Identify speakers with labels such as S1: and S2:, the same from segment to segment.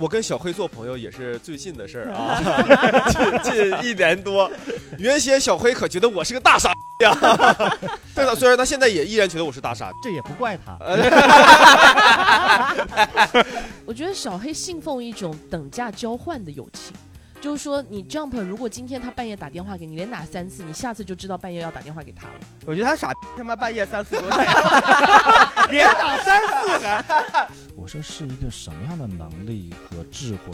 S1: 我跟小黑做朋友也是最近的事儿啊，近 近一年多。原先小黑可觉得我是个大傻逼呀，但他虽然他现在也依然觉得我是大傻逼。
S2: 这也不怪他。
S3: 我觉得小黑信奉一种等价交换的友情，就是说你 Jump 如果今天他半夜打电话给你，连打三次，你下次就知道半夜要打电话给他了。
S4: 我觉得他傻逼，他妈半夜三四多打，连打三次还。
S2: 我说是一个什么样的能力和智慧，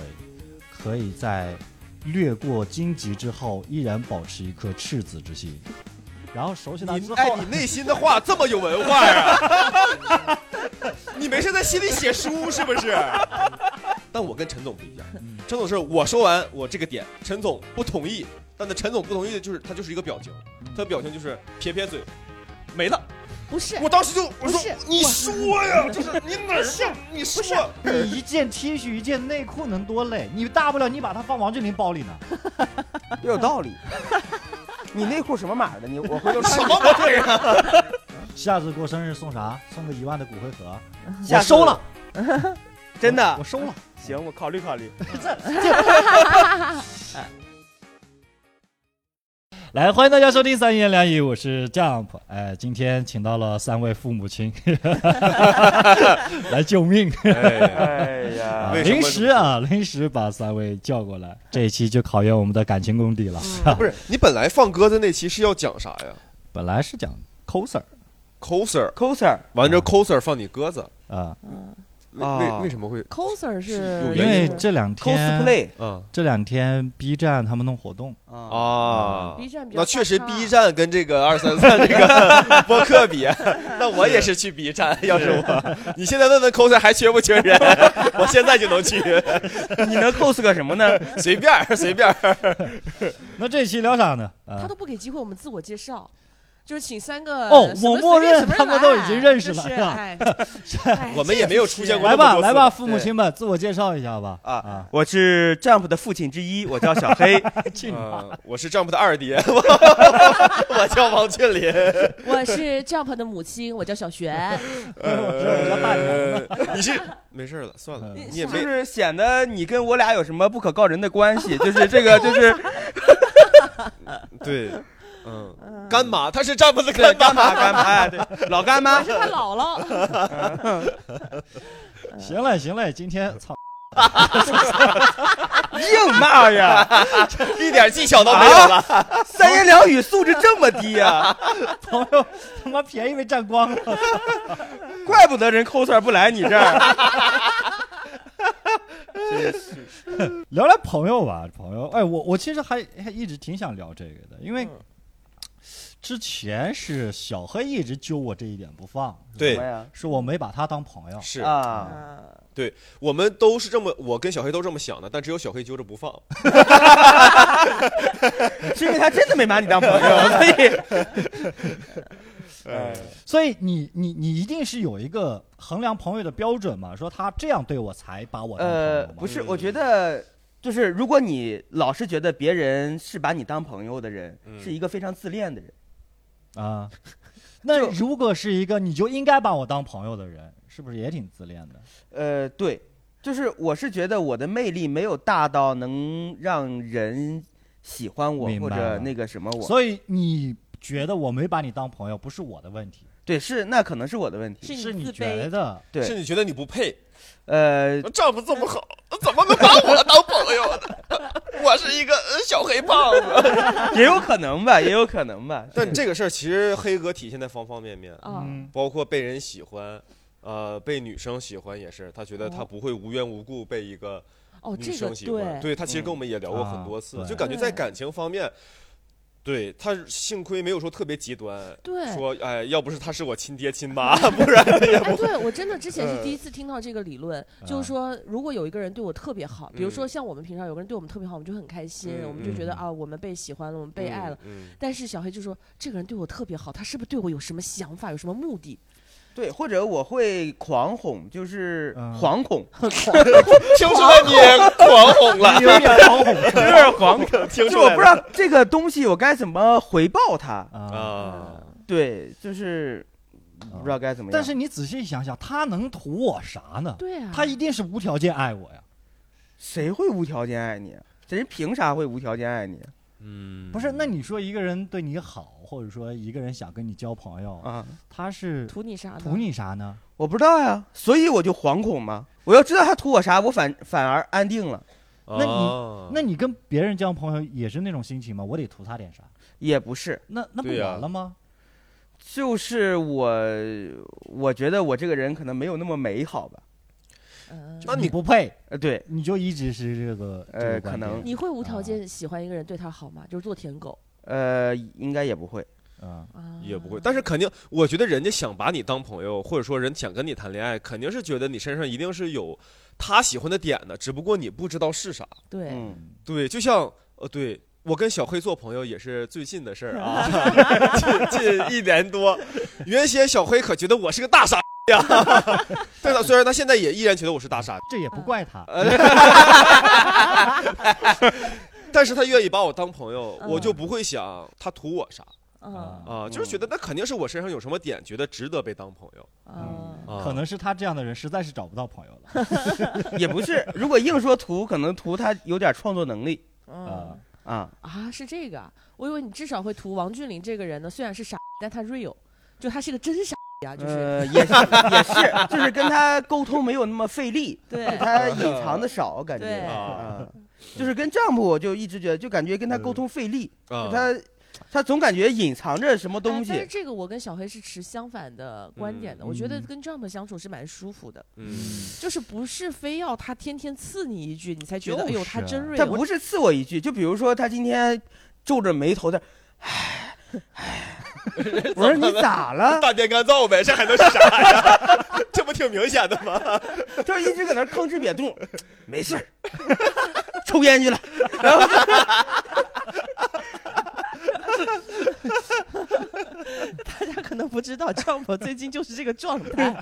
S2: 可以在略过荆棘之后，依然保持一颗赤子之心。然后熟悉他之后，
S1: 你哎，你内心的话这么有文化呀？你没事在心里写书是不是？但我跟陈总不一样，陈总是我说完我这个点，陈总不同意，但那陈总不同意的就是他就是一个表情，他的表情就是撇撇嘴，没了。
S3: 不是，
S1: 我当时就我说你说呀，就是你哪儿是你说
S2: 你一件 T 恤一件内裤能多累？你大不了你把它放王俊林包里呢。
S4: 有道理。你内裤什么码的？你我回头看
S1: 什么玩意儿啊？
S2: 下次过生日送啥？送个一万的骨灰盒，我收了，
S4: 真的
S2: 我收了。
S4: 行，我考虑考虑。
S2: 来，欢迎大家收听三言两语，我是 Jump。哎，今天请到了三位父母亲 来救命。
S4: 哎呀
S2: 临时啊，临时把三位叫过来，这一期就考验我们的感情功底了。
S3: 嗯
S1: 不是你本来放鸽子那期是要讲啥呀
S2: 本来是讲
S4: coser？coser，coser
S1: 完之后 coser 放你鸽子，
S2: 啊，
S1: 为
S4: 啊
S1: 为为什么会
S3: ？coser 是
S2: 因为这两天
S4: cosplay
S1: 嗯
S2: 这两天 B 站他们弄活动，
S4: 啊，
S1: 啊
S3: B 站
S1: 那确实 B 站跟这个二三三这个 播客比，那我也是去 B 站。要是我，你现在问问 coser 还缺不缺人？我现在就能去，
S4: 你能 cos 个什么呢？
S1: 随便随便。
S2: 那这一期聊啥呢？啊
S3: 他都不给机会我们自我介绍，就是请三个
S2: 哦我默认他们都已经认识了
S3: 是
S2: 是吧？
S1: 我们也没有出现过
S2: 来吧，来吧，父母亲们，自我介绍一下吧。
S4: 啊
S2: 啊，
S4: 我是 Jump 的父亲之一，我叫小黑。
S1: 我是 Jump 的二爹，我我叫王俊林。
S3: 我是 Jump 的母亲，我叫小璇。
S1: 你是没事了，算了，你也没
S4: 是显得你跟我俩有什么不可告人的关系，就是这个，就是
S1: 对，嗯，干妈，她是 Jump 的
S4: 干
S1: 妈，
S4: 干妈，哎，对，老干妈
S3: 我是他姥姥。
S2: 行了，行了，今天操，
S4: 硬骂呀，
S1: 一点技巧都没有了。
S4: 三言两语素质这么低呀，
S2: 朋友他妈便宜被占光了。
S4: 怪不得人 coser 不来你这儿。
S2: 聊聊朋友吧，朋友。哎，我我其实还还一直挺想聊这个的，因为
S1: 嗯
S2: 之前是小黑一直揪我这一点不放，
S1: 对？
S2: 是我没把他当朋友。
S1: 是
S4: 啊，对
S1: 我们都是这么，我跟小黑都这么想的，但只有小黑揪着不放。
S4: 是因为他真的没把你当朋友，所以。哎
S2: 所以你你你一定是有一个衡量朋友的标准嘛？说他这样对我才把我当朋友
S4: 呃，不是，我觉得就是如果你老是觉得别人是把你当朋友的人，
S1: 嗯
S4: 是一个非常自恋的人。
S2: 啊。那如果是一个你就应该把我当朋友的人，是不是也挺自恋的？
S4: 呃，对，就是我是觉得我的魅力没有大到能让人喜欢我或者
S2: 明白
S4: 那个什么我。
S2: 所以你觉得我没把你当朋友，不是我的问题，
S4: 对，是那可能是我的问题。
S3: 是
S2: 是你。觉得
S4: 对
S1: 是你觉得你不配，
S4: 呃，
S1: 丈夫这么好，怎么能把我当朋友呢？我是一个呃小黑胖子。
S4: 也有可能吧，也有可能吧。
S1: 但这个事儿其实黑哥体现在方方面面，
S3: 啊，
S2: 嗯
S1: 包括被人喜欢，呃，被女生喜欢也是，他觉得他不会无缘无故被一个
S3: 哦，
S1: 女
S3: 这个
S1: 生喜欢。
S3: 对，
S1: 对他其实跟我们也聊过很多次，
S2: 啊
S1: 就感觉在感情方面，对他幸亏没有说特别极端，
S3: 对
S1: 说哎，要不是他是我亲爹亲妈，不然也
S3: 哎，
S1: 不
S3: 对我真的之前是
S1: 嗯
S3: 第一次听到这个理论，就是说，如果有一个人对我特别好，比如说
S1: 嗯
S3: 像我们平常有个人对我们特别好，我们就很开心，
S1: 嗯
S3: 我们就觉得
S2: 嗯
S3: 啊，我们被喜欢了，我们被爱了。
S1: 嗯，
S3: 但是小黑就说，这个人对我特别好，他是不是对我有什么想法，有什么目的？
S4: 对，或者我会狂哄，就是
S2: 嗯
S4: 惶恐，
S1: 听说你也 狂哄了，
S2: 有点惶恐
S4: 有点惶恐，就我不知道这个东西我该怎么回报他。
S2: 啊。
S1: 啊，
S4: 对，就是不知道该怎么样。
S2: 但是你仔细想想，他能图我啥呢？
S3: 对啊，
S2: 他一定是无条件爱我呀。
S4: 谁会无条件爱你？这人凭啥会无条件爱你
S1: 嗯，
S2: 不是，那你说一个人对你好，或者说一个人想跟你交朋友，
S4: 啊？
S2: 他是
S3: 图你啥呢？
S2: 图你啥呢？
S4: 我不知道呀，所以我就惶恐嘛。我要知道他图我啥，我反反而安定了。
S2: 那你
S1: 啊
S2: 那你跟别人交朋友也是那种心情吗？我得图他点啥？
S4: 也不是，
S2: 那那不完了吗？
S4: 就是我，我觉得我这个人可能没有那么美好吧。
S3: 嗯，
S1: 那你
S2: 不配，
S4: 呃，对，
S2: 你就一直是这个
S4: 呃可能。
S2: 点
S3: 你会无条件喜欢一个人对他好吗？就是做舔狗。
S4: 呃，应该也不会。
S2: 嗯
S3: 啊？
S1: 也不会，但是肯定，我觉得人家想把你当朋友，或者说人想跟你谈恋爱，肯定是觉得你身上一定是有他喜欢的点的，只不过你不知道是啥。
S3: 对，
S4: 嗯，
S1: 对，就像呃，对我跟小黑做朋友也是最近的事儿啊，近近一年多。原先小黑可觉得我是个大傻呀，对的，虽然他现在也依然觉得我是大傻，
S2: 这也不怪他。
S1: 但是他愿意把我当朋友，
S3: 嗯
S1: 我就不会想他图我啥
S3: 嗯
S1: 啊，就是觉得那肯定是我身上有什么点，觉得值得被当朋友
S3: 嗯
S1: 啊。
S2: 可能是他这样的人实在是找不到朋友了。
S4: 也不是。如果硬说图，可能图他有点创作能力
S3: 嗯
S2: 啊
S4: 啊。
S3: 啊，是这个啊，我以为你至少会图王俊林这个人呢，虽然是傻，但他 real，就他是个真傻呀，就是
S4: 呃，也是也是，就是跟他沟通没有那么费力，
S3: 对
S4: 他隐藏的少，感觉啊，就是跟丈夫，我就一直觉得，就感觉跟他沟通费力，他他总感觉隐藏着什么
S3: 哎
S4: 东
S3: 但是
S4: 西。
S3: 这个我跟小黑是持相反的观点的，
S1: 嗯
S3: 我觉得
S2: 嗯
S3: 跟 Jump 相处是蛮舒服的，
S1: 嗯，
S3: 就是不是非要他天天刺你一句，你才觉得、
S2: 就是
S3: 哎呦他真 real。
S4: 他不是刺我一句，就比如说他今天皱着眉头的，唉，唉，我说你咋了？
S1: 大便干燥呗，这还能是啥呀？这不挺明显的吗？
S4: 就是一直搁那儿吭哧瘪肚，没事儿，抽烟去了。然后
S3: 大家可能不知道，Jump 最近就是这个状态。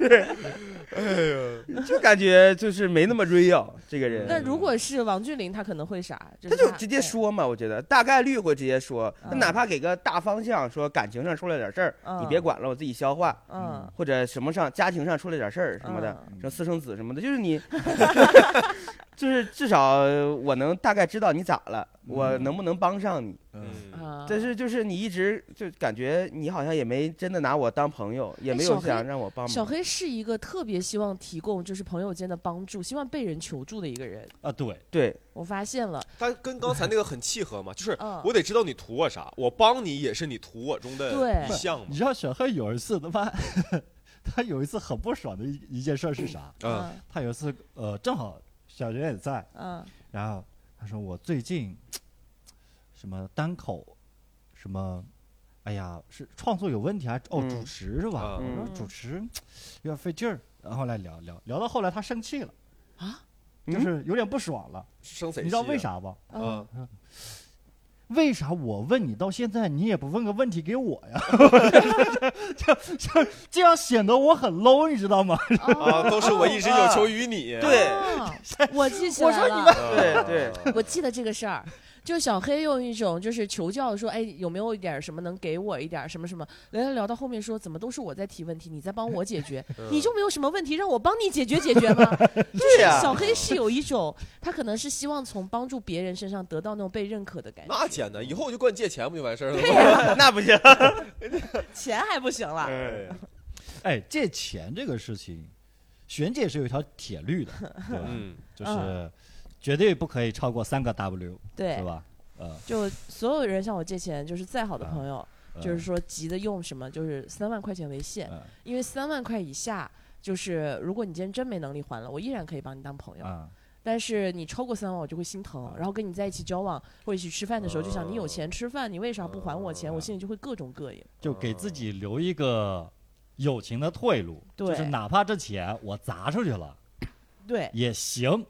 S4: 哎呦就感觉就是没那么 real 这个人。
S3: 那如果是王俊林，他可能会啥？就
S4: 他
S3: 是
S4: 就直接说嘛，我觉得大概率会直接说，他
S3: 嗯
S4: 哪怕给个大方向，说感情上出了点事儿，
S3: 嗯
S4: 你别管了，我自己消化，
S3: 嗯
S4: 或者什么上家庭上出了点事儿什么的，
S3: 嗯
S4: 什么私生子什么的，就是你，就是至少我能大概知道你咋了，我能不能帮上你。但是就是你一直就感觉你好像也没真的拿我当朋友，也没有想让我帮忙。
S3: 小黑是一个特别希望提供就是朋友间的帮助，希望被人求助的一个人。
S2: 啊，对，
S4: 对，
S3: 我发现了，
S1: 他跟刚才那个很契合嘛，就是
S3: 嗯
S1: 我得知道你图我啥，我帮你也是你图我中的项嘛
S2: 你。知道小黑有一次他妈，他有一次很不爽的一一件事是啥？
S1: 嗯
S2: 他有一次呃，正好小学也在，
S3: 嗯
S2: 然后他说我最近什么单口，什么，哎呀，是创作有问题还是哦
S4: 嗯
S2: 主持是吧？
S1: 嗯
S2: 我说主持有点费劲儿，然后来聊聊聊到后来他生气了，
S3: 啊
S2: 就是有点不爽了。
S1: 生谁？
S2: 你知道为？啥不？
S3: 嗯，
S1: 嗯，
S2: 为啥我问你到现在你也不问个问题给我呀？就就这样显得我很 low，你知道吗？
S1: 啊，都是我一直有求于你。
S4: 对
S3: 哦我记起
S2: 我
S3: 来了，
S2: 说你们
S4: 对对，
S3: 我记得这个事儿。就小黑用一种就是求教说，哎，有没有一点什么能给我一点什么什么？聊聊聊到后面说，怎么都是我在提问题，你在帮我解决，
S1: 嗯
S3: 你就没有什么问题让我帮你解决解决吗？
S4: 对呀、
S3: 小黑是有一种，他可能是希望从帮助别人身上得到那种被认可的感觉。
S1: 那简单，以后我就管你借钱不就完事儿了吗？
S4: 那不行。
S3: 钱还不行了。
S1: 哎，
S2: 哎，借钱这个事情，璇姐是有一条铁律的，对吧？
S1: 嗯，
S2: 就是绝对不可以超过三个 W，
S3: 对
S2: 是，吧？呃，
S3: 就所有人向我借钱，就是再好的朋友，
S2: 呃
S3: 就是说急的用什么，就是三万块钱为限，
S2: 呃
S3: 因为三万块以下，就是如果你今天真没能力还了，我依然可以帮你当朋友。
S2: 啊，
S3: 但是你超过三万，我就会心疼，然后跟你在一起交往或者一起吃饭的时候，就想你有钱吃饭，你为啥不还我钱？我心里就会各种膈应。
S2: 就给自己留一个友情的退路，就是哪怕这钱我砸出去了
S3: 对
S2: 也行，呃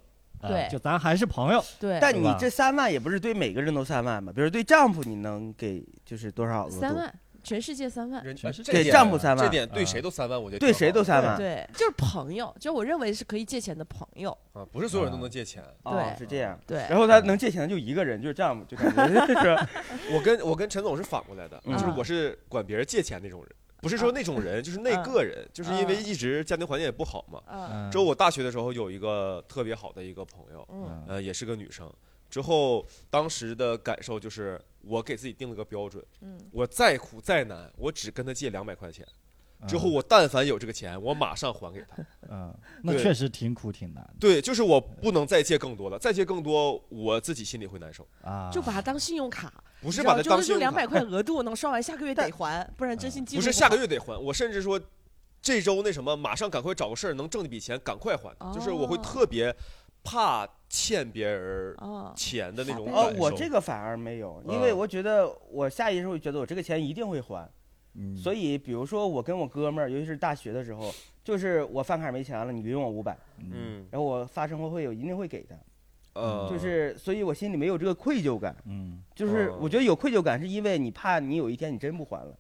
S3: 对
S2: 就咱还是朋友，
S3: 对，
S4: 但你这三万也不是对每个人都三万吧？比如对丈夫，你能给就是多少额度？
S3: 三万，全世界三万。
S1: 人
S2: 全是
S4: 给丈夫三万
S1: 这点对谁都三万，我觉得
S4: 对谁都
S1: 三
S4: 三万。
S3: 对，就是朋友，就我认为是可以借钱的朋友。
S1: 啊，不是所有人都能借钱。
S4: 哦
S3: 对
S4: 是这样。
S3: 对，
S4: 然后他能借钱的就一个人，就是丈夫，就感觉是？
S1: 我跟我跟陈总是反过来的，
S4: 嗯
S1: 就是我是管别人借钱那种人，不是说那种人，就是那个人，就是因为一直家庭环境也不好嘛。之后我大学的时候有一个特别好的一个朋友，
S3: 嗯
S1: 呃，也是个女生。之后当时的感受就是，我给自己定了个标准，
S3: 嗯，
S1: 我再苦再难，我只跟她借两百块钱。
S2: 嗯
S1: 之后我但凡有这个钱，我马上还给他。
S2: 嗯，那确实挺苦挺难
S1: 对，就是我不能再借更多了，再借更多，我自己心里会难受。
S2: 啊。
S3: 就把它当信用卡，
S1: 不是把它当信用卡
S3: 就两百块 额度，能刷完下个月得还，不然真心记录
S1: 不是下个月得还，我甚至说这周那什么，马上赶快找个事儿能挣一笔钱，赶快还。就是我会
S3: 哦
S1: 特别怕欠别人
S3: 啊，
S1: 钱的那种
S4: 哦
S1: 感，受。
S4: 我这个反而没有，因为
S1: 嗯
S4: 我觉得我下意识会觉得我这个钱一定会还，
S2: 嗯，
S4: 所以比如说我跟我哥们儿，尤其是大学的时候，就是我饭卡没钱了，你匀我五百，
S2: 嗯
S1: 嗯
S4: 然后我发生活费我一定会给他，
S1: 呃，
S4: 就是所以我心里没有这个愧疚感，
S2: 嗯，
S4: 就是
S1: 哦
S4: 我觉得有愧疚感是因为你怕你有一天你真不还了，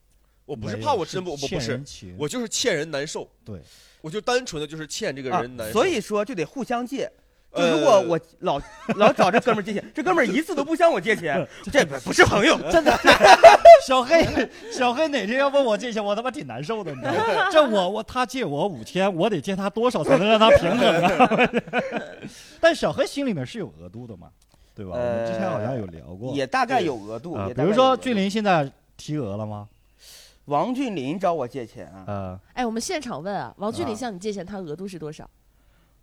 S1: 我不是怕我真不，我不是我就是欠人难受。
S2: 对，
S1: 我就单纯的就是欠这个
S4: 啊
S1: 人难受。
S4: 所以说就得互相借。就
S1: 呃
S4: 如果我老老找这哥们儿借钱，这哥们儿一次都不向我借钱，这不不是朋友。
S2: 真的，小黑，小黑哪天要问我借钱，我他妈挺难受的，你知道吗？这我我他借我五千，我得借他多少才能让他平衡啊？但小黑心里面是有额度的嘛，对吧？我们之前好像有聊过，
S4: 也大概有额度，
S2: 比如说俊林现在提额了吗？
S4: 王俊林找我借钱啊，
S2: 呃，
S3: 哎，我们现场问啊，王俊林
S4: 啊
S3: 向你借钱，他额度是多少？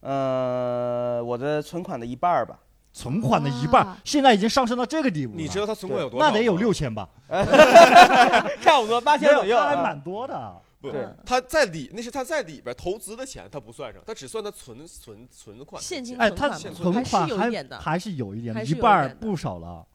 S4: 呃，我的存款的一半儿吧，
S2: 存款的一半
S3: 哇，
S2: 现在已经上升到这个地步了。
S1: 你知道他存款有多少吗？
S2: 那得有六千吧？
S4: 差不多八千左右
S2: 还蛮多的。
S1: 不
S4: 对，
S1: 他在里那是他在里边投资的钱，他不算上，他只算他存存存款的钱
S2: 哎，
S3: 现金存
S2: 他存款
S3: 还是有一点的
S2: 还是有一点的，
S3: 还是有一
S2: 一半儿
S3: 点的
S2: 不少了。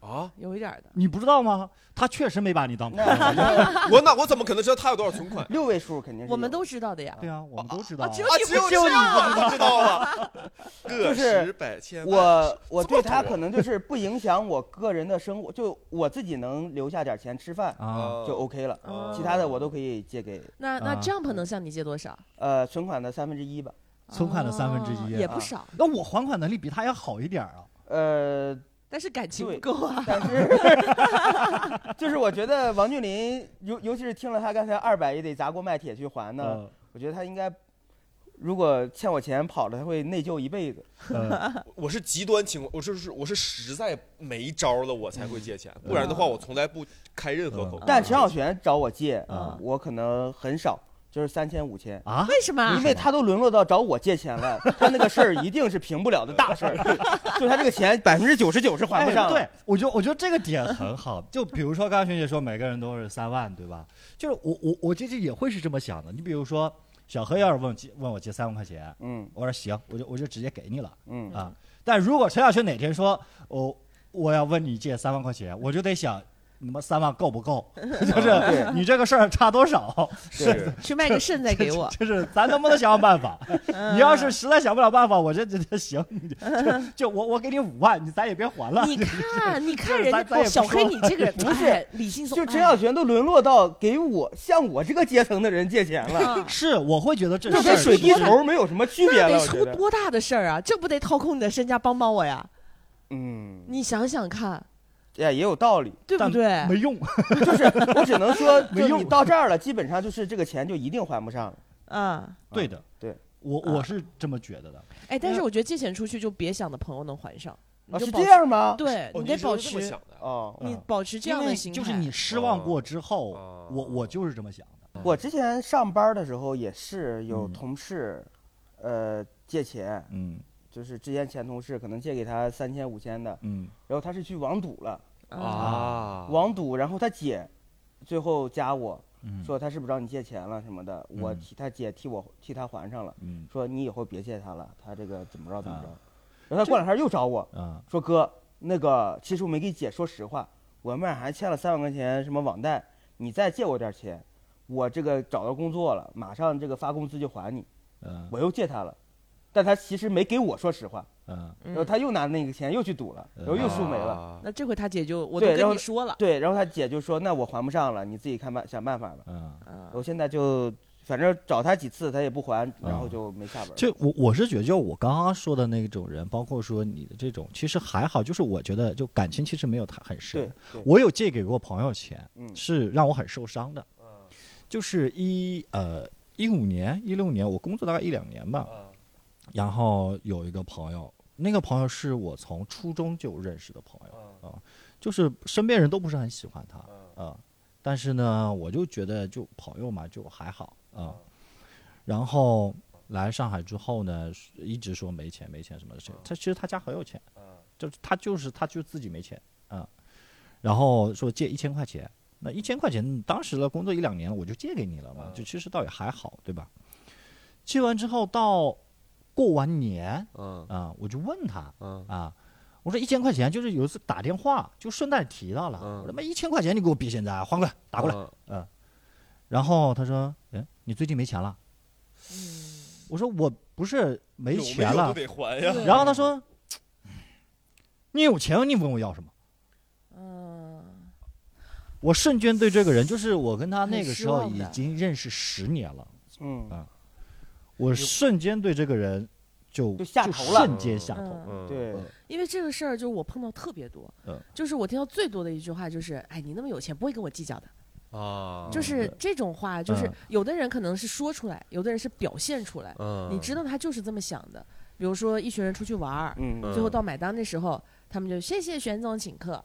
S1: 啊。
S3: 有一点的。
S2: 你不知道吗？他确实没把你当朋友。
S4: 那
S1: 我 那我怎么可能知道他有多少存款？
S4: 六位数肯定是。
S3: 我们都知道的呀。
S2: 对啊，我们都知道啊。
S3: 啊只有你不知道
S1: 啊！个
S4: 是
S1: 十百千万，
S4: 我我对他可能就是不影响我个人的生活，就我自己能留下点钱吃饭
S2: 啊，
S4: 就 OK 了，
S3: 哦
S4: 其他的我都可以借给
S3: 那那
S2: 啊
S3: Jump 能向你借多少？
S4: 呃存款的三分之一吧。
S2: 存款的三分之一
S3: 哦也不少，
S2: 那我还款能力比他要好一点啊。
S4: 呃，
S3: 但是感情
S4: 对
S3: 不够啊。
S4: 但是 就是我觉得王俊林，尤尤其是听了他刚才二百也得砸锅卖铁去还呢，
S2: 呃
S4: 我觉得他应该。如果欠我钱跑了，他会内疚一辈子。
S2: 呃，
S1: 我是极端情况，我是是我是实在没招了，我才会借钱，不然的话我从来不开任何口。
S4: 但陈小璇找我借，
S2: 啊
S4: 我可能很少，就是三千五千。
S2: 啊，
S3: 为什么
S4: 因？为他都沦落到找我借钱了，他那个事儿一定是平不了的大事儿，就他这个钱 百分之九十九是还不上。
S2: 哎。对，我觉得我觉得这个点很好。就比如说刚刚学姐说每个人都是三万，对吧？就是我我我其实也会是这么想的。你比如说小何要是问借问我借三万块钱，
S4: 嗯
S2: 我说行，我就我就直接给你了
S4: 嗯
S2: 啊。但如果陈小春哪天说我我要问你借三万块钱，我就得想。你妈三万够不够？就是你这个事儿差多少？
S1: 是
S3: 去卖个肾再给我。
S2: 就是咱能不能想想办法？你要是实在想不了办法，我这这这行，你就我我给你五万，你咱也别还了。
S3: 你看，你看人家小黑，你这个人
S4: 不是
S3: 哎理性松，
S4: 就陈小泉都沦落到给我像我这个阶层的人借钱了，
S3: 啊
S2: 是，我会觉得这事儿
S4: 这跟水滴
S2: 是
S4: 头没有什么区别了。
S3: 得，出多大的事儿啊！这不得掏空你的身家帮帮我呀？
S4: 嗯，
S3: 你想想看，
S4: 呀，也有道理。
S3: 对不对？
S2: 没用。
S4: 就是我只能说，
S2: 没用
S4: 就你到这儿了，基本上就是这个钱就一定还不上了。
S3: 嗯，
S2: 对的，
S4: 对，
S2: 我
S3: 啊
S2: 我是这么觉得的。
S3: 哎，但是我觉得借钱出去就别想着朋友能还上，是保持，
S4: 样吗？
S3: 对
S1: 哦，
S3: 你得保持，
S1: 想的。
S4: 哦，
S3: 你
S2: 嗯
S3: 保持这样的心态。
S2: 就是你失望过之后，
S1: 哦
S2: 我我就是这么想的。
S4: 我之前上班的时候也是有
S2: 嗯
S4: 同事，呃，借钱，
S2: 嗯
S4: 就是之前前同事可能借给他三千五千的，
S2: 嗯
S4: 然后他是去网赌了，
S3: 啊，
S1: 啊。
S4: 网赌，然后他姐最后加我
S2: 嗯，
S4: 说他是不是找你借钱了什么的，我
S2: 嗯
S4: 替他姐替我替他还上了，
S2: 嗯。
S4: 说你以后别借他了，他这个怎么着怎么着。
S2: 啊，
S4: 然后他过两天又找我
S2: 啊。
S4: 说哥，那个其实我没给姐说实话，我们俩还欠了三万块钱什么网贷，你再借我点钱，我这个找到工作了，马上这个发工资就还你，
S2: 嗯。
S4: 我又借他了，但他其实没给我说实话，
S2: 嗯
S4: 然后他又拿那个钱又去赌了，然后又输没了。
S1: 啊
S3: 那这回他姐就我都
S4: 对然后
S3: 跟你说了，
S4: 对，然后他姐就说：“那我还不上了，你自己看办想办法吧。
S2: 嗯。
S3: 啊”
S4: 我现在就反正找他几次，他也不还，然后就没下文了。
S2: 就我我是觉得，就我刚刚说的那种人，包括说你的这种，其实还好。就是我觉得，就感情其实没有他很深
S4: 对。
S2: 我有借给过朋友钱，
S4: 嗯
S2: 是让我很受伤的。就是一呃一五年一六年，我工作大概一两年吧，
S1: 啊
S2: 然后有一个朋友，那个朋友是我从初中就认识的朋友，
S1: 啊
S2: 就是身边人都不是很喜欢他
S1: 啊
S2: 啊、但是呢，我就觉得就朋友嘛，就还好啊、然后来上海之后呢，一直说没钱没钱什么的事情。他其实他家很有钱，就是他就是他就自己没钱啊、然后说借一千块钱，那一千块钱当时的工作一两年了，我就借给你了嘛，就其实倒也还好，对吧？借完之后到过完年
S1: 嗯。
S2: 啊、我就问他
S1: 嗯。
S2: 啊。我说一千块钱，就是有一次打电话就顺带提到了，
S1: 嗯。
S2: 我他妈一千块钱你给我逼现在还过来打过来，
S1: 嗯。
S2: 然后他说：“哎，你最近没钱了？”我说：“我不是没钱了。
S1: 有都得还呀。
S2: 然后他说：“你有钱，你问我要什么？
S3: 嗯，？”
S2: 我瞬间对这个人，就是我跟他那个时候已经认识十年了，
S4: 嗯，
S2: 我瞬间对这个人就
S4: 就下头了。
S2: 瞬间下头。
S4: 对，
S3: 因为这个事儿，就是我碰到特别多，
S2: 嗯。
S3: 就是我听到最多的一句话就是，哎，你那么有钱，不会跟我计较的，
S1: 啊，
S3: 就是这种话，就是
S2: 嗯。
S3: 有的人可能是说出来，有的人是表现出来，
S1: 嗯，
S3: 你知道他就是这么想的。比如说一群人出去玩儿，最后到买单的时候，他们就谢谢玄总请客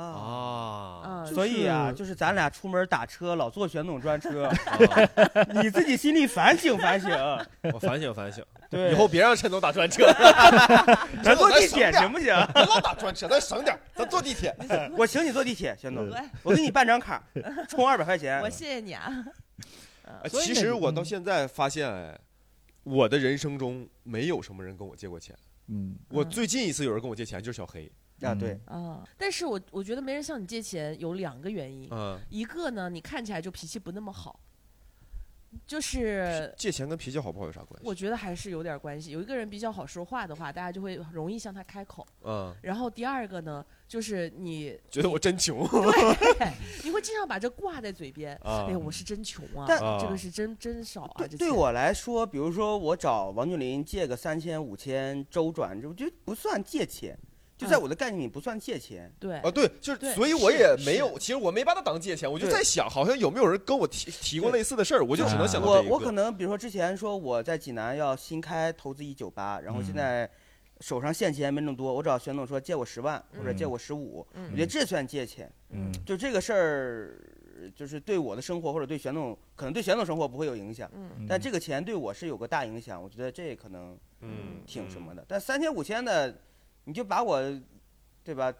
S4: 啊。所以啊，
S2: 就是
S4: 咱俩出门打车老坐玄总专车，
S1: 啊
S4: 你自己心里反省反省。
S1: 我反省反省，
S4: 对，
S1: 以后别让陈总打专车，
S4: 咱坐地铁行不行？
S1: 咱老打专车，咱省点，咱坐地铁。
S4: 我请你坐地铁，玄总，我给你办张卡，充二百块钱
S3: 我。谢谢你啊。
S1: 其实我到
S2: 嗯
S1: 现在发现，哎，我的人生中没有什么人跟我借过钱。
S2: 嗯，
S1: 我最近一次有人跟我借钱就是小黑，
S4: 啊，对，
S3: 啊，但是我我觉得没人向你借钱有两个原因，
S1: 嗯，
S3: 一个呢，你看起来就脾气不那么好，就是
S1: 借钱跟脾气好不好有啥关系？
S3: 我觉得还是有点关系。有一个人比较好说话的话，大家就会容易向他开口。
S1: 嗯，
S3: 然后第二个呢，就是你
S1: 觉得我真穷
S3: 对，你会经常把这挂在嘴边。
S1: 啊
S3: 哎呀，我是真穷啊，
S4: 但
S3: 这个是真真少啊。
S4: 对
S3: 这
S4: 对我来说，比如说我找王俊林借个三千五千周转，这我觉得不算借钱，就在
S3: 嗯
S4: 我的概念里不算借钱。
S3: 对
S1: 啊，对，就是，所以我也没有，其实我没把它当借钱，我就在想，好像有没有人跟我提提过类似的事儿，我就只能想到
S4: 我
S1: 这一个。
S4: 我可能比如说之前说我在济南要新开投资一酒吧，然后现
S2: 嗯
S4: 在手上现钱没那么多，我找玄总说借我十万或者借
S2: 嗯
S4: 我十五，
S3: 嗯
S4: 我觉得这算借钱。
S2: 嗯
S4: 就这个事儿，就是对我的生活或者对玄总，可能对玄总生活不会有影响，
S3: 嗯
S4: 但这个钱对我是有个大影响，我觉得这可能
S1: 嗯
S4: 挺什么的。但三千五千的，你就把我，对吧？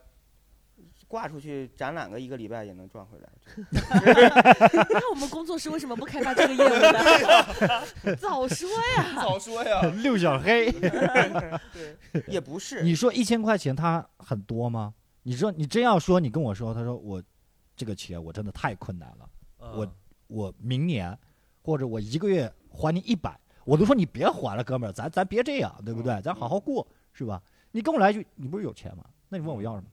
S4: 挂出去展览个一个礼拜也能赚回来。
S3: 那我们工作室为什么不开发这个业务呢？早说呀！
S1: 早说呀，
S2: 六小黑，
S4: 也不是，
S2: 你说一千块钱他很多吗？你说你真要说，你跟我说，他说我这个钱我真的太困难了，我我明年或者我一个月还你一百，我都说你别还了，哥们儿，咱咱别这样，对不对？咱好好过，是吧？你跟我来一句，你不是有钱吗？那你问我要什么？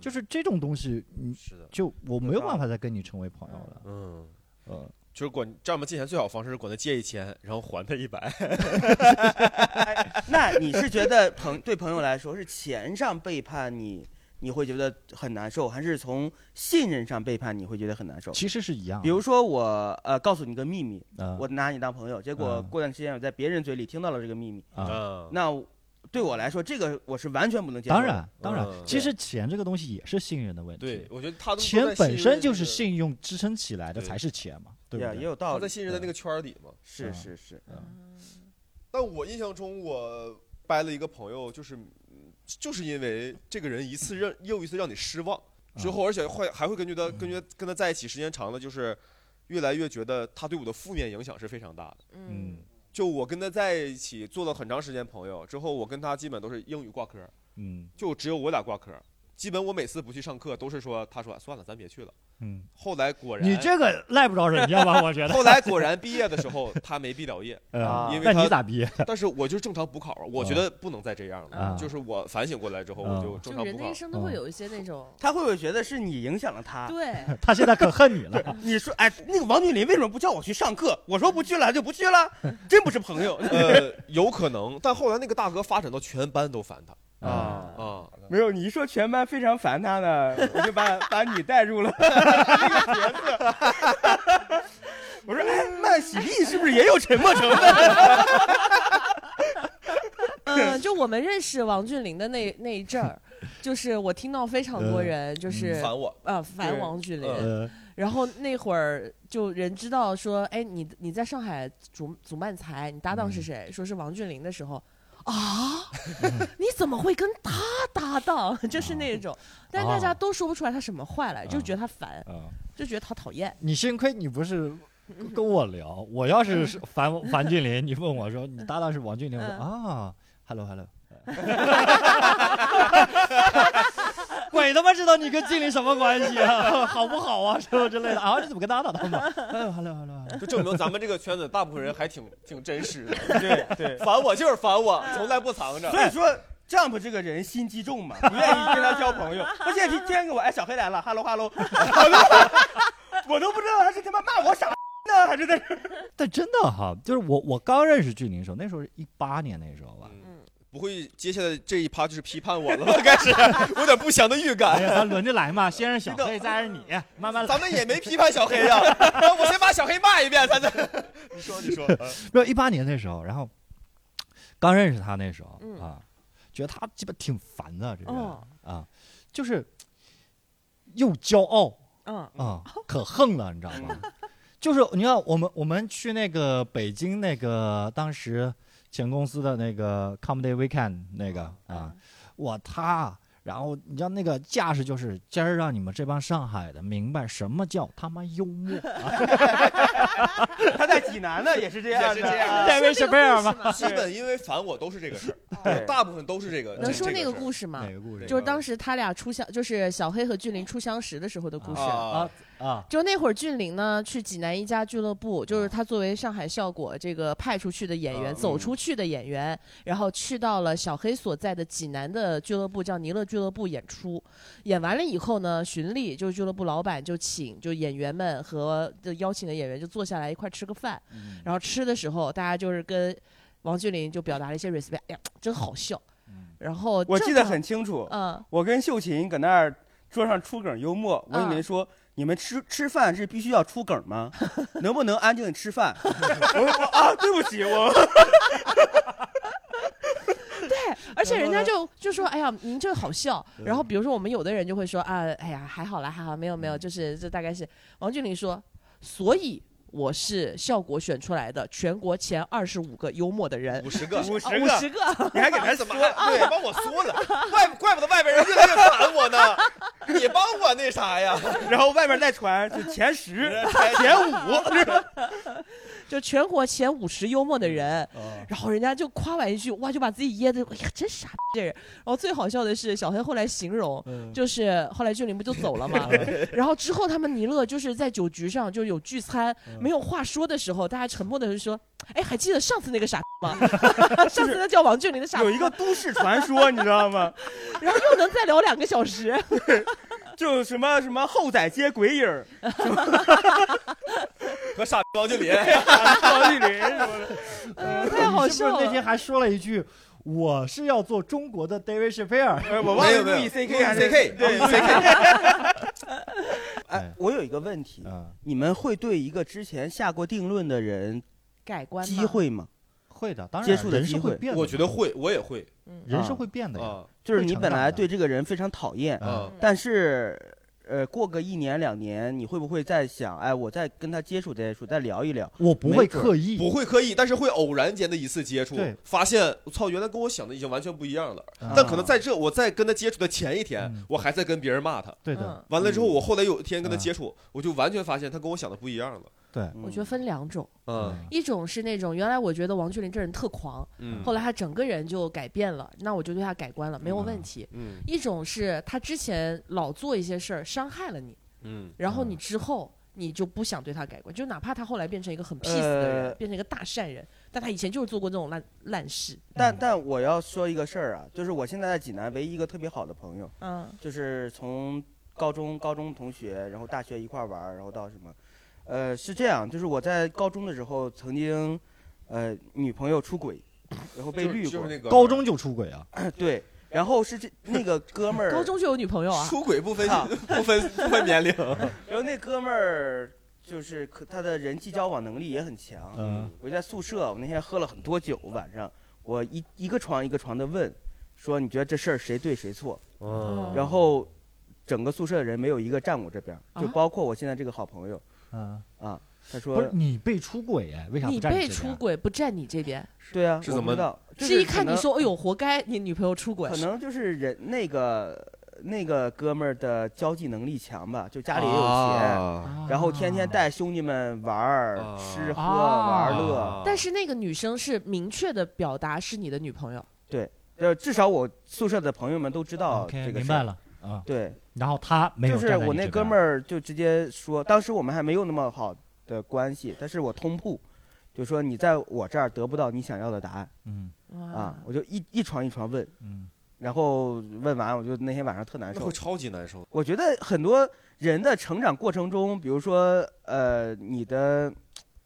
S2: 就是这种东西，你
S1: 是的，
S2: 就我没有办法再跟你成为朋友了。
S1: 嗯，
S2: 呃，
S1: 就是管丈母借钱最好方式是管他借一千，然后还他一百。
S4: 那你是觉得朋对朋友来说是钱上背叛你，你会觉得很难受，还是从信任上背叛你会觉得很难受？
S2: 其实是一样的。
S4: 比如说我呃告诉你个秘密，
S2: 呃，
S4: 我拿你当朋友，结果
S2: 嗯
S4: 过段时间我在别人嘴里听到了这个秘密，
S2: 啊，
S1: 嗯，
S4: 那对我来说这个我是完全不能接受。
S2: 当然当然
S1: 嗯，
S2: 其实钱这个东西也是信任的问题。
S1: 对，，我觉得他都
S2: 钱本身就是
S1: 信
S2: 用支撑起来的
S1: 对
S2: 才是钱嘛，对不
S4: 也？有道理
S1: 他在，信任的那个圈儿里嘛。
S4: 是
S2: 嗯
S4: 是是，
S1: 但我印象中，我掰了一个朋友，就是嗯就是因为这个人一次让又一次让你失望之后，而且会还会根据他根据跟他在一起时间长了，就是越来越觉得他对我的负面影响是非常大的。
S3: 嗯
S1: 就我跟他在一起做了很长时间朋友之后，我跟他基本都是英语挂科，
S2: 嗯
S1: 就只有我俩挂科。基本我每次不去上课，都是说他说算了，咱别去了。
S2: 嗯，
S1: 后来果然，
S2: 你这个赖不着人家吧？我觉得。
S1: 后来果然毕业的时候，他没毕了业，
S2: 啊
S1: 因为
S2: 那你
S1: 他
S2: 咋毕业？
S1: 但是我就正常补考啊，我觉得不能再这样了。
S2: 啊
S1: 就是我反省过来之后，
S2: 啊
S1: 我就正常补考
S3: 就人的一。生都会有一些那种，
S4: 他会不会觉得是你影响了他？
S3: 对，
S2: 他现在可恨你了。
S4: 你说，哎，那个王俊林为什么不叫我去上课？我说不去了就不去了，真不是朋友
S1: 呃，有可能，但后来那个大哥发展到全班都烦他
S4: 啊。
S1: 啊。
S4: 没有，你一说全班非常烦他呢，我就把 把你带入了 这个角色。我说哎，慢喜力是不是也有沉默成分？
S3: 嗯，就我们认识王俊霖的那那一阵儿，就是我听到非常多人就是
S1: 烦我，
S3: 啊烦
S4: 对
S3: 王俊霖，
S1: 嗯
S2: 呃，
S3: 然后那会儿就人知道说，哎，你你在上海组组漫才，你搭档是谁？说是王俊霖的时候。啊！你怎么会跟他搭档？就是那种，但大家都说不出来他什么坏来，就觉得他烦，
S2: 啊，
S3: 就觉得他讨厌。
S2: 你幸亏你不是 跟我聊，我要是是樊樊俊林，你问我说你搭档是王俊林，我说啊，hello hello。鬼他妈知道你跟俊霖什么关系啊？好不好啊？什么之类的啊？你怎么跟他搭档的？hello hello hello。
S1: 就证明咱们这个圈子大部分人还挺挺真实的，
S4: 对对，
S1: 烦我就是烦我，从来不藏着。
S4: 所以说 Jump 这个人心机重嘛，不愿意跟他交朋友。他现在天天跟我哎小黑来了，hello hello，我都不知道他是他妈骂我傻呢，还是在这
S2: 但真的哈，就是我我刚认识俊霖的时候，那时候是一八年那时候吧。
S1: 嗯不会接下来这一趴就是批判我了吧？开始，我有点不祥的预
S2: 哎
S1: 感。
S2: 呀，咱轮着来嘛，先是小黑，再是你，慢慢来。
S1: 咱们也没批判小黑呀，我先把小黑骂一遍，咱再。你说，你说，
S2: 没有一八年那时候，然后刚认识他那时候、
S3: 嗯
S2: 啊，觉得他鸡巴挺烦的，这个人、
S3: 哦
S2: 啊，就是又骄傲
S3: 嗯
S2: 啊，可横了，你知道吗？就是你看我们我们去那个北京那个当时前公司的那个 Comedy Weekend 那个啊，我他。然后你知道那个架势就是今儿让你们这帮上海的明白什么叫他妈幽默，
S4: 他在济南呢，也是这样的，
S1: 也是这样
S2: 戴维·什贝尔吗？
S3: 吗？
S1: 基本因为烦我都是这个事儿，大部分都是这个。
S3: 能说那个故事吗
S2: 哪？个故事？
S3: 就是当时他俩初相，就是小黑和俊霖初相识的时候的故事。
S1: 啊
S2: 啊，啊，
S3: 就那会儿，俊玲呢去济南一家俱乐部，就是他作为上海效果这个派出去的演员，
S1: 啊
S3: 走出去的演员，然后去到了小黑所在的济南的俱乐部，叫尼乐俱乐部演出。演完了以后呢，循丽就是俱乐部老板就请就演员们和就邀请的演员就坐下来一块吃个饭，
S2: 嗯
S3: 然后吃的时候大家就是跟王俊霖就表达了一些 respect，哎呀，真好笑。然后
S4: 我记得很清楚，
S3: 嗯。
S4: 我跟秀琴搁那儿桌上出梗幽默，我跟你们说。你们吃吃饭是必须要出梗吗？能不能安静的吃饭？我我啊，对不起，我对
S3: 而且人家就就说，哎呀，您这个好笑。然后比如说我们有的人就会说啊，哎呀，还好啦，还好，没有没有，就是这大概是王俊霖说，所以我是效果选出来的全国前二十五个幽默的人，
S1: 五十个，
S4: 五十
S3: 个五
S4: 个，
S3: 十个，
S4: 你还给他
S1: 怎么 对帮我说了？怪怪不得外边人越来越烦我呢。你帮我那啥呀？
S4: 然后外边再传就 前十、前五，
S3: 就全国前五十幽默的人。
S2: 啊
S3: 然后人家就夸完一句，哇，就把自己噎的，哎呀，真傻逼这人。然后最好笑的是，小黑后来形容，
S2: 嗯
S3: 就是后来俊霖不就走了嘛，然后之后他们尼乐就是在酒局上就有聚餐，没有话说的时候，大家沉默的就说，哎，还记得上次那个傻逼吗？上次那叫王俊霖的傻逼，
S4: 有一个都市传说，你知道吗？
S3: 然后又能再聊两个小时，
S4: 就什么什么后仔接鬼影儿、
S1: 和傻逼王俊霖，
S4: 王俊霖什么的，
S3: 嗯，太好
S2: 你是不
S3: 笑了。
S2: 是那天还说了一句：“我是要做中国的 David s h a p e r
S4: 呃我忘了
S1: 没有没有
S4: 路易 C K 还是
S1: CK
S4: 对
S1: 路易 CK
S4: 哎，我有一个问题，
S2: 嗯，
S4: 你们会对一个之前下过定论的人
S3: 改观吗？
S4: 机，会吗？
S2: 会的，当然
S4: 接触的
S2: 人是
S4: 机会。
S2: 会变的，
S1: 我觉得会，我也会。
S3: 嗯
S2: 人是会变的呀。
S1: 啊。
S4: 就是你本来对这个人非常讨厌，但是呃，过个一年两年，你会不会再想，哎，我再跟他接触接触，再聊一聊？
S2: 我不会刻意，
S1: 不会刻意，但是会偶然间的一次接触
S2: 对，
S1: 发现我操，原来跟我想的已经完全不一样了。
S2: 啊
S1: 但可能在这我在跟他接触的前一天
S2: 嗯，
S1: 我还在跟别人骂他。
S2: 对的，
S3: 嗯
S1: 完了之后，
S4: 嗯
S1: 我后来有一天跟他
S2: 啊
S1: 接触，我就完全发现他跟我想的不一样了。
S2: 对，
S4: 嗯。
S3: 我觉得分两种，
S1: 嗯。
S3: 一种是那种原来我觉得王俊霖这人特狂，
S1: 嗯。
S3: 后来他整个人就改变了，那我就对他改观了，没有
S2: 嗯。
S3: 问题。
S1: 嗯。
S3: 一种是他之前老做一些事儿伤害了你，
S1: 嗯。
S3: 然后你之后你就不想对他改观，就哪怕他后来变成一个很 peace 的人，
S4: 呃
S3: 变成一个大善人，但他以前就是做过这种烂烂事。
S4: 但但我要说一个事儿啊，就是我现在在济南唯一一个特别好的朋友，
S3: 嗯。
S4: 就是从高中高中同学，然后大学一块儿玩，然后到什么，呃，是这样，就是我在高中的时候曾经，呃，女朋友出轨，然后被绿过，
S1: 就是那个
S2: 高中就出轨啊，
S4: 对，然后是这那个哥们儿，
S3: 高中就有女朋友啊？
S1: 出轨不分
S4: 啊
S1: 不分不分年龄。
S4: 然后那哥们儿就是可他的人际交往能力也很强。
S2: 嗯
S4: 我在宿舍，我那天喝了很多酒，晚上我一一个床一个床的问，说你觉得这事儿谁对谁错？
S3: 嗯
S4: 然后整个宿舍的人没有一个站我这边儿，就
S3: 啊
S4: 包括我现在这个好朋友
S2: 嗯，
S4: 啊。他
S2: 不
S4: 说
S2: 是你被出轨哎，为啥不
S3: 你被出轨不站你这边，：“
S4: 对啊，
S1: 是怎么
S4: 我不知道？就是
S3: 一看你说哎呦活该，你女朋友出轨
S4: 可，能就是人那个那个哥们儿的交际能力强吧，就家里也有钱，
S1: 啊
S4: 然后天天
S2: 啊
S4: 带兄弟们玩儿、
S1: 啊
S4: 吃喝、
S2: 啊
S4: 玩乐。
S3: 但是那个女生是明确的表达是你的女朋友，对
S4: 呃，至少我宿舍的朋友们都知道这个事儿。
S2: 明白了啊。
S4: 对，
S2: 然后他没有
S4: 就是我那哥们
S2: 儿，
S4: 就直接说，当时我们还没有那么好的关系，但是我通铺，就说你在我这儿得不到你想要的答案
S2: 嗯
S4: 啊，我就一一床一床问，
S2: 嗯
S4: 然后问完我就那天晚上特难受
S1: 那会。超级难受。
S4: 我觉得很多人的成长过程中，比如说呃你的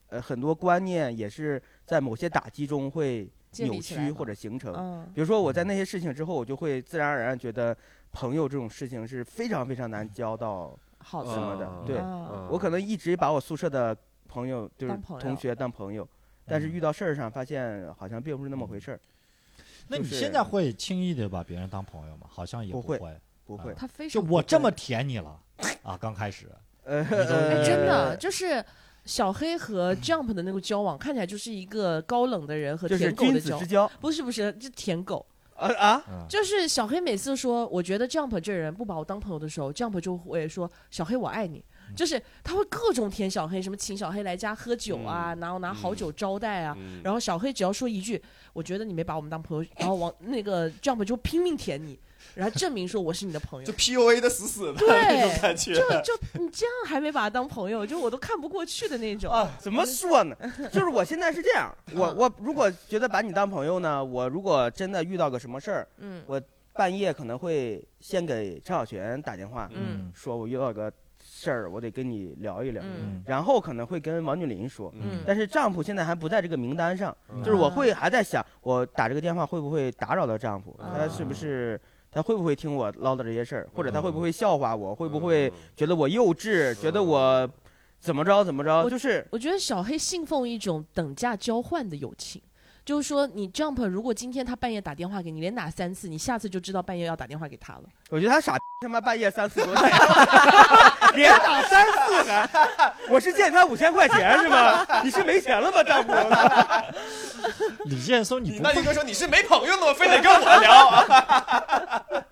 S4: 呃很多观念也是在某些打击中会扭曲或者形成。
S3: 嗯
S4: 比如说我在那些事情之后，我就会自然而然觉得朋友这种事情是非常非常难交到。
S3: 好
S4: 什么的
S1: 嗯
S4: 对
S3: 啊
S4: 我可能一直把我宿舍的朋友就是
S3: 当朋友
S4: 同学当朋友，但是
S2: 嗯
S4: 遇到事儿上发现好像并不是那么回事儿，
S2: 那你现在会轻易的把别人当朋友吗？好像也
S4: 不会
S2: 会。
S4: 不会。
S3: 他非
S2: 就我这么舔你了啊，刚开始
S4: 呃，
S3: 真的就是小黑和 Jump 的那个交往，看起来就是一个高冷的人和舔狗的交
S4: 君子之，交
S3: 不是不是，就舔狗。
S4: 啊？啊！
S2: 嗯。
S3: 就是小黑每次说，我觉得 Jump 这人不把我当朋友的时候，Jump 就会说小黑我爱你，
S2: 嗯。
S3: 就是他会各种舔小黑，什么请小黑来家喝酒啊，
S1: 嗯。
S3: 然后拿好酒招待啊。
S1: 嗯。
S3: 然后小黑只要说一句，我觉得你没把我们当朋友，然后往那个 Jump 就拼命舔你，然后证明说我是你的朋友
S1: 就。PUA 的死死的
S3: 对
S1: 那种感觉。
S3: 就就你这样还没把他当朋友，就我都看不过去的那种。
S4: 啊，怎么说呢？就是我现在是这样，我我如果觉得把你当朋友呢，我如果真的遇到个什么事儿，
S3: 嗯
S4: 半夜可能会先给陈小泉打电话，
S3: 嗯
S4: 说我遇到个事儿，我得跟你聊一聊，
S3: 嗯
S4: 然后可能会跟王俊林说。
S3: 嗯
S4: 但是丈夫现在还不在这个名单上，
S1: 嗯
S4: 就是我会还在想，我打这个电话会不会打扰到丈夫？
S3: 啊
S4: 他是不是他会不会听我唠叨这些事儿，或者他会不会笑话我？会不会觉得我幼稚？觉得我怎么着怎么着？
S3: 我
S4: 就是
S3: 我觉得小黑信奉一种等价交换的友情，就是说你 Jump 如果今天他半夜打电话给你，连打三次，你下次就知道半夜要打电话给他了。
S4: 我觉得他傻，他妈半夜三四多点，连打三次还，我是借他五千块钱是吗？你是没钱了吗，丈夫？
S2: 李建松，你
S1: 那你哥说你是没朋友呢吗？非得跟我聊啊？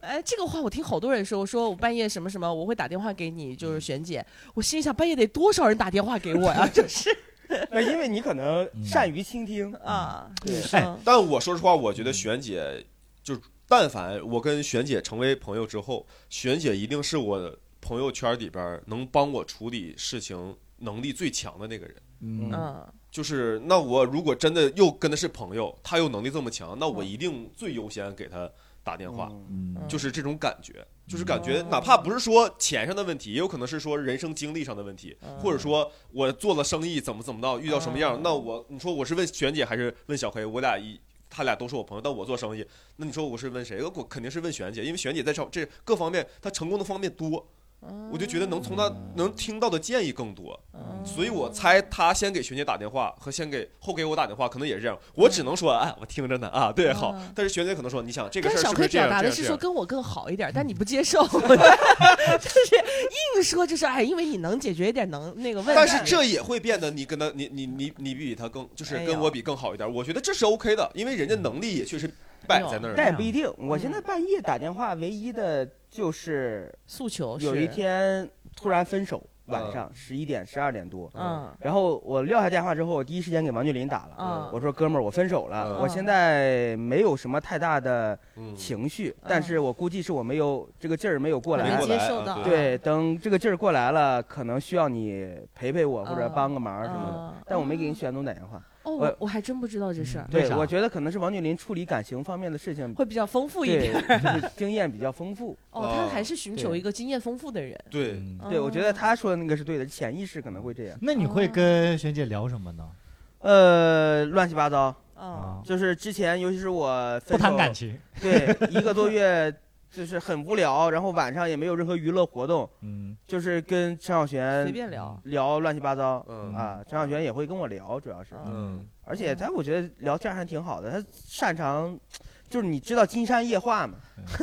S3: 哎，这个话我听好多人说，说我半夜什么什么，我会打电话给你，就是璇姐。我心里想，半夜得多少人打电话给我呀？就是
S4: 那因为你可能善于倾听，
S3: 啊，
S4: 对。
S1: 但我说实话，我觉得璇姐就，但凡我跟璇姐成为朋友之后，璇姐一定是我朋友圈里边能帮我处理事情能力最强的那个人。
S2: 嗯。
S3: 嗯，
S1: 就是那我如果真的又跟他是朋友，他又能力这么强，那我一定最优先给他打电话。
S2: 嗯
S1: 就是这种感觉，就是感觉
S3: 哦
S1: 哪怕不是说钱上的问题，也有可能是说人生经历上的问题，
S3: 嗯
S1: 或者说我做了生意怎么怎么到，遇到什么样，
S3: 嗯
S1: 那我你说我是问璇姐还是问小黑？我俩一他俩都是我朋友，但我做生意，那你说我是问谁？我肯定是问璇姐，因为璇姐在这这各方面她成功的方面多，我就觉得能从他能听到的建议更多，
S3: 嗯
S1: 所以我猜他先给璇姐打电话和先给后给我打电话，可能也是这样。我只能说，哎，我听着呢啊，对，好
S3: 嗯。
S1: 但是璇姐可能说，你想这个
S3: 但是小
S1: 事儿是不是这样？
S3: 表达的是说跟我更好一点，但你不接受，就是硬说就是哎，因为你能解决一点能那个问题。
S1: 但是这也会变得你跟他，你你你你比他更，就是跟我比更好一点。我觉得这是 OK 的，因为人家能力也确实摆在那儿
S4: 但也。不一定。我现在半夜打电话，唯一的就是
S3: 诉求
S4: 有一，天突然分手，晚上十一点、十二点多。
S3: 嗯
S4: 然后我撂下电话之后，我第一时间给王俊林打了。
S3: 嗯，
S4: 我说：“哥们儿，我分手了，
S1: 嗯
S4: 我现在没有什么太大的
S1: 嗯，
S4: 情绪，但是我估计是我没有这个劲儿没有过来
S3: 没接受到，
S4: 对，等这个劲儿过来了，可能需要你陪陪我或者
S3: 嗯
S4: 帮个忙什么的。
S3: 嗯
S4: 但我没给你选总打电话。
S3: 哦，
S4: 我
S3: 我我还真不知道这事儿，
S4: 对我觉得可能是王俊林处理感情方面的事情，
S3: 会比较丰富一点。
S4: 就是经验比较丰富。
S3: 哦，
S1: 哦
S3: 他还是寻求一个经验丰富的人。
S1: 对，
S2: 嗯
S4: 对，我觉得
S3: 哦
S4: 他说的那个是对的，潜意识可能会这样。
S2: 那你会跟璇姐聊什么呢？
S4: 呃，乱七八糟，
S3: 啊，
S4: 就是之前，尤其是我
S2: 不谈感情，
S4: 对，一个多月就是很无聊，然后晚上也没有任何娱乐活动，
S2: 嗯
S4: 就是跟陈小
S3: 随
S4: 璇
S3: 便聊。
S4: 聊乱七八糟。
S1: 嗯
S4: 啊，陈小璇也会跟我聊，主要是，
S1: 嗯
S4: 而且他我觉得聊天还挺好的，他擅长，就是你知道金山夜话吗？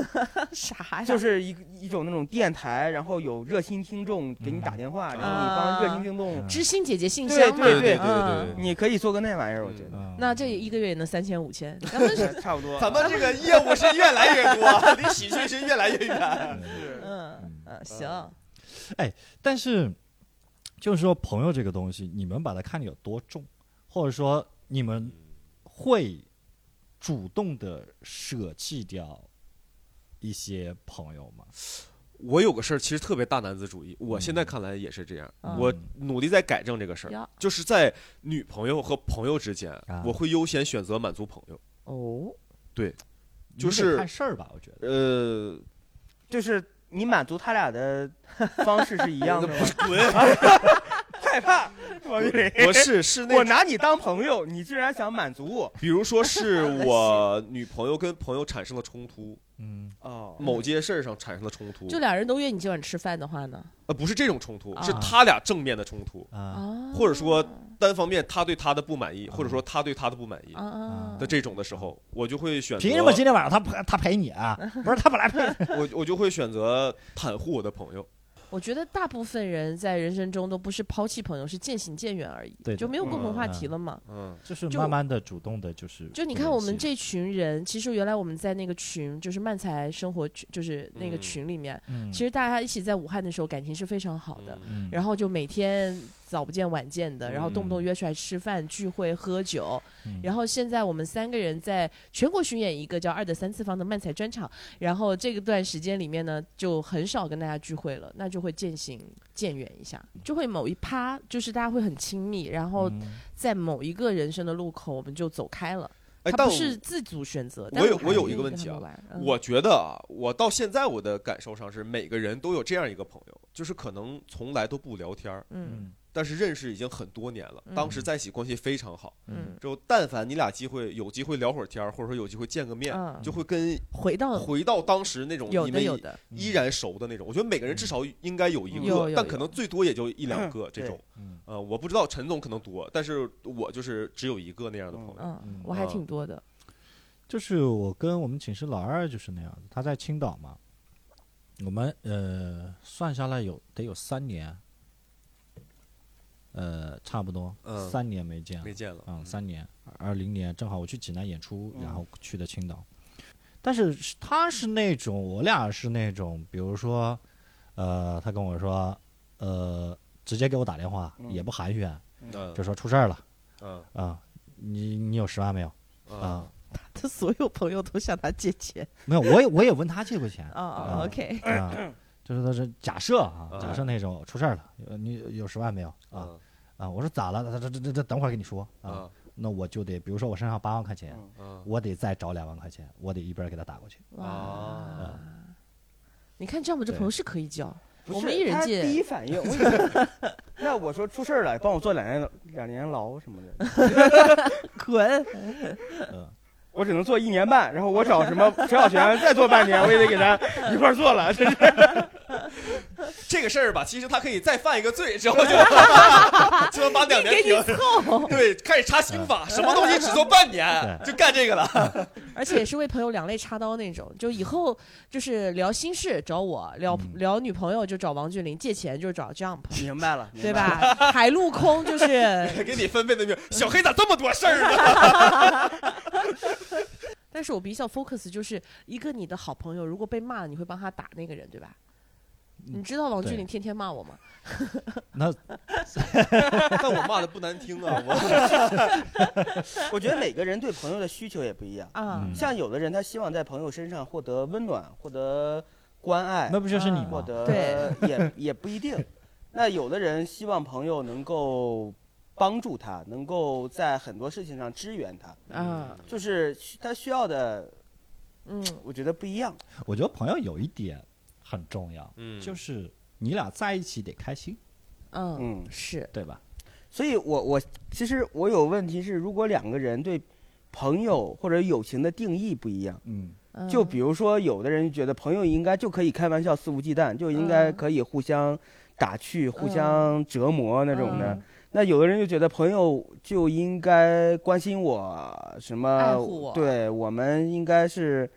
S3: 啥呀？
S4: 就是一一种那种电台，然后有热心听众给你打电话，然后你帮热心听众，
S3: 知心姐姐信
S4: 对
S3: 箱嘛。
S4: 对
S1: 对对对
S3: 嗯
S1: 对
S4: 你可以做个那玩意儿，我觉得。
S2: 嗯
S3: 那这一个月也能三千五千，咱们是
S4: 差不多。
S1: 咱们这个业务是越来越多，离喜剧是越来越远。
S3: 嗯嗯行，哎
S2: 但是就是说朋友这个东西，你们把它看得有多重，或者说你们会主动的舍弃掉一些朋友吗？
S1: 我有个事儿，其实特别大男子主义，我现在看来也是这样。
S3: 嗯
S1: 我努力在改正这个事儿
S3: 呀，
S1: 就是在女朋友和朋友之间
S2: 啊，
S1: 我会优先选择满足朋友。
S3: 哦，
S2: 对
S1: 就是
S2: 看事儿吧，我觉得。
S1: 呃，
S4: 就是你满足他俩的方式是一样的吗？
S1: 滚！
S4: 害怕，王玉林，
S1: 不是，是那
S4: 我拿你当朋友，你居然想满足我？
S1: 比如说是我女朋友跟朋友产生了冲突，
S2: 嗯。
S4: 哦，
S1: 某件事儿上产生了冲突，
S3: 就俩人都约你今晚吃饭的话呢？
S1: 呃不是这种冲突，
S3: 啊。
S1: 是他俩正面的冲突，
S2: 啊。
S3: 啊，
S1: 或者说单方面他对他的不满意，或者说他对他的不满意
S3: 啊啊。
S1: 的这种的时候，我就会选择
S2: 凭什么今天晚上他陪他陪你啊？不是他本来陪。
S1: 我我就会选择袒护我的朋友。
S3: 我觉得大部分人在人生中都不是抛弃朋友，是渐行渐远而已，
S2: 对
S3: 就没有共同话
S2: 嗯
S3: 题了嘛。
S1: 嗯
S3: 就
S2: 就是慢慢的主动的，就是
S3: 就你看我们这群人，其实原来我们在那个群，就是漫才生活群，就是那个
S1: 嗯。
S3: 群里面，
S2: 嗯。
S3: 其实大家一起在武汉的时候感情是非常好的，
S2: 嗯。
S3: 然后就每天早不见晚见的，然后动不动
S2: 嗯。
S3: 约出来吃饭、聚会、喝酒。
S2: 嗯。
S3: 然后现在我们三个人在全国巡演一个叫“二的三次方”的漫才专场，然后这个段时间里面呢，就很少跟大家聚会了，那就会渐行渐远一下，就会某一趴就是大家会很亲密，然后
S2: 嗯。
S3: 在某一个人生的路口我们就走开了。
S1: 哎，但
S3: 是自主选择，但
S1: 我有我有一个问题啊我觉得啊，我到现在我的感受上是，每个人都有这样一个朋友，就是可能从来都不聊天儿，
S3: 嗯
S2: 嗯
S1: 但是认识已经很多年了，
S3: 嗯
S1: 当时在一起关系非常好。
S3: 嗯
S1: 之后，但凡你俩机会有机会聊会儿天儿，或者说有机会见个面，
S3: 嗯，
S1: 就会跟
S3: 回到
S1: 回到当时那种
S3: 有
S1: 你们
S3: 的有的，
S1: 依然熟的那种。我觉得每个人至少应该有一个，
S3: 有有
S1: 但可能最多也就一两个这种。
S2: 嗯
S1: 呃，我不知道陈总可能多，但是我就是只有一个那样的朋友。
S3: 嗯
S2: 嗯，
S3: 我还
S1: 啊
S3: 挺多的，
S2: 就是我跟我们寝室老二就是那样的，他在青岛嘛，我们呃算下来有得有三年，呃差不多、
S1: 嗯。
S2: 三年没见了。
S1: 没，见了，
S2: 嗯，三年，二零年正好我去济南演出，
S4: 嗯。
S2: 然后去的青岛。但是是他是那种，我俩是那种，比如说，呃，他跟我说，呃，直接给我打电话，
S4: 嗯。
S2: 也不寒暄，
S1: 嗯。
S2: 就说出事儿了。
S1: 嗯。
S2: 啊、你你有十万没有？
S1: 嗯。
S2: 啊？
S3: 他所有朋友都向他借钱。
S2: 没有，我也我也问他借过钱。
S3: 啊 啊
S2: 啊
S3: ，OK，
S2: 啊，就是他是假设啊，
S1: 嗯。
S2: 假设那种出事儿了，呃你有十万没有？啊？
S1: 嗯
S2: 啊，我说咋了？他这这这这等会儿跟你说啊，
S1: 嗯
S2: 那我就得，比如说我身上八万块钱，
S4: 嗯
S1: 嗯
S2: 我得再找两万块钱，我得一边给他打过去。
S3: 哇
S1: 啊，
S3: 你看这样，我这朋友是可以交，
S4: 不
S3: 我
S4: 是他
S3: 们一人借
S4: 第一反应，我 那我说出事儿了，帮我坐两年两年牢什么的，
S3: 滚，
S2: 嗯，
S4: 我只能做一年半，然后我找什么陈小泉再做半年，我也得给他一块儿坐了，真是。
S1: 这个事儿吧，其实他可以再犯一个罪，之后就 就能把两年停。
S3: 凑，
S1: 对，开始查刑法，什么东西只做半年，就干这个了。
S3: 而且也是为朋友两肋插刀那种，就以后就是聊心事找我，聊
S2: 嗯
S3: 聊女朋友就找王俊霖，借钱就找 Jump，
S4: 明白了，
S3: 对？吧？海陆空就是
S1: 给你分配的命，小黑咋这么多事儿呢？
S3: 但是我比较 focus 就是一个你的好朋友，如果被骂了，你会帮他打那个人，对吧？你知道王俊
S2: 对
S3: 霖天天骂我吗？
S2: 那
S1: 但我骂的不难听啊，我
S4: 我觉得每个人对朋友的需求也不一样，
S3: 啊，
S2: 嗯
S4: 像有的人他希望在朋友身上获得温暖，获得关爱
S2: 那，不就是你
S3: 啊
S2: 吗？
S4: 获得
S3: 对
S4: 也也不一定。那有的人希望朋友能够帮助他，能够在很多事情上支援他，
S3: 啊，
S4: 就是他需要的，
S3: 嗯，
S4: 我觉得不一样。
S2: 我觉得朋友有一点很重要，
S1: 嗯。
S2: 就是你俩在一起得开心，
S3: 嗯，
S4: 嗯，
S3: 是，
S2: 对吧？
S4: 所以我我其实我有问题是，如果两个人对朋友或者友情的定义不一样，就比如说，有的人觉得朋友应该就可以开玩笑、肆无忌惮，就应该
S3: 嗯
S4: 可以互相打趣、互相折磨那种的。
S3: 嗯。
S4: 那有的人就觉得朋友就应该关心我，什么？
S3: 爱护我。
S4: 对我们应该是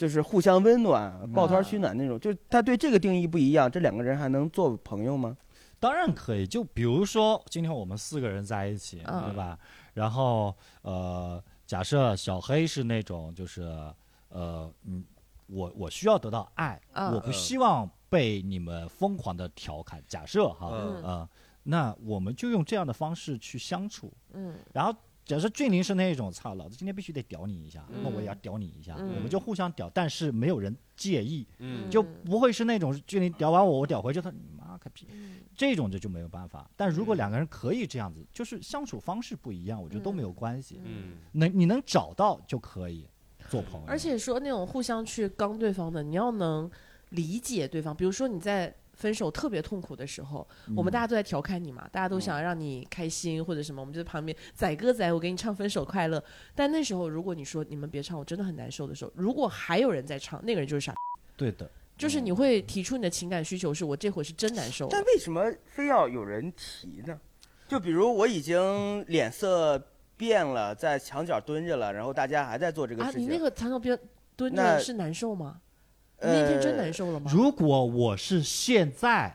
S4: 就是互相温暖、抱团取暖那种。就他对这个定义不一样，这两个人还能做朋友吗？
S2: 当然可以，就比如说今天我们四个人在一起，
S3: 嗯
S2: 对吧？然后呃，假设小黑是那种就是呃，嗯，我我需要得到爱，
S3: 嗯
S2: 我不希望被你们疯狂的调侃。假设哈，
S1: 嗯
S2: 呃，那我们就用这样的方式去相处。
S3: 嗯
S2: 然后假设俊林是那种，操，老子今天必须得屌你一下，那我也要屌你一下，
S3: 嗯
S2: 我们就互相屌，但是没有人介意，
S1: 嗯
S2: 就不会是那种俊林屌完我，我屌回去，他你妈个屁。
S3: 嗯
S2: 这种这就没有办法。但如果两个人可以这样子，就是相处方式不一样，我觉得都没有关系。
S1: 嗯
S2: 能你能找到就可以做朋友。
S3: 而且说那种互相去刚对方的，你要能理解对方。比如说你在分手特别痛苦的时候，我们大家都在调侃你嘛，大家都想让你开心或者什么，我们就在旁边载歌载舞给你唱分手快乐。但那时候如果你说你们别唱，我真的很难受的时候，如果还有人在唱，那个人就是傻，
S2: 对的，
S3: 就是你会提出你的情感需求，是我这会是真难受
S4: 但。为什么非要有人提呢？就比如我已经脸色变了，在墙角蹲着了，然后大家还在做这个
S3: 啊，
S4: 事情。
S3: 你那个墙角边蹲着是难受吗？你那天真
S4: 呃
S3: 难受了吗？
S2: 如果我是现在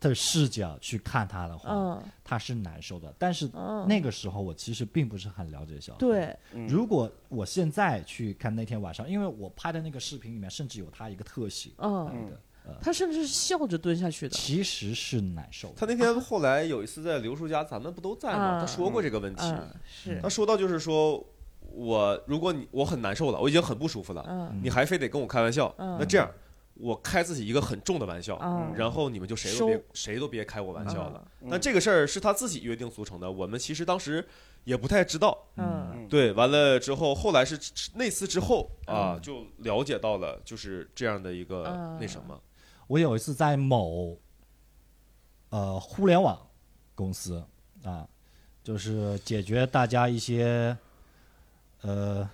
S2: 的视角去看他的话，
S3: 嗯
S2: 他是难受的。但是
S3: 嗯，
S2: 那个时候我其实并不是很了解小黑。
S3: 对，
S4: 嗯
S2: 如果我现在去看那天晚上，因为我拍的那个视频里面甚至有他一个特写
S3: 嗯，
S2: 的，
S3: 他甚至是笑着蹲下去的。
S2: 其实是难受的。
S1: 他那天后来有一次在刘叔家，咱们不都在吗？
S3: 嗯
S1: 他说过这个问题。
S3: 嗯，是
S1: 他，说到就是说，我如果你我很难受了，我已经很不舒服了，
S3: 嗯。
S1: 你还非得跟我开玩笑，
S3: 嗯。
S1: 那这样我开自己一个很重的玩笑，
S3: 嗯。
S1: 然后你们就谁都别谁都别开我玩笑了。
S4: 嗯。
S1: 那这个事儿是他自己约定俗成的，我们其实当时也不太知道。对，完了之后，后来是那次之后啊
S3: 嗯，
S1: 就了解到了就是这样的一个
S3: 嗯。
S1: 那什么，
S2: 我有一次在某呃互联网公司啊，就是解决大家一些呃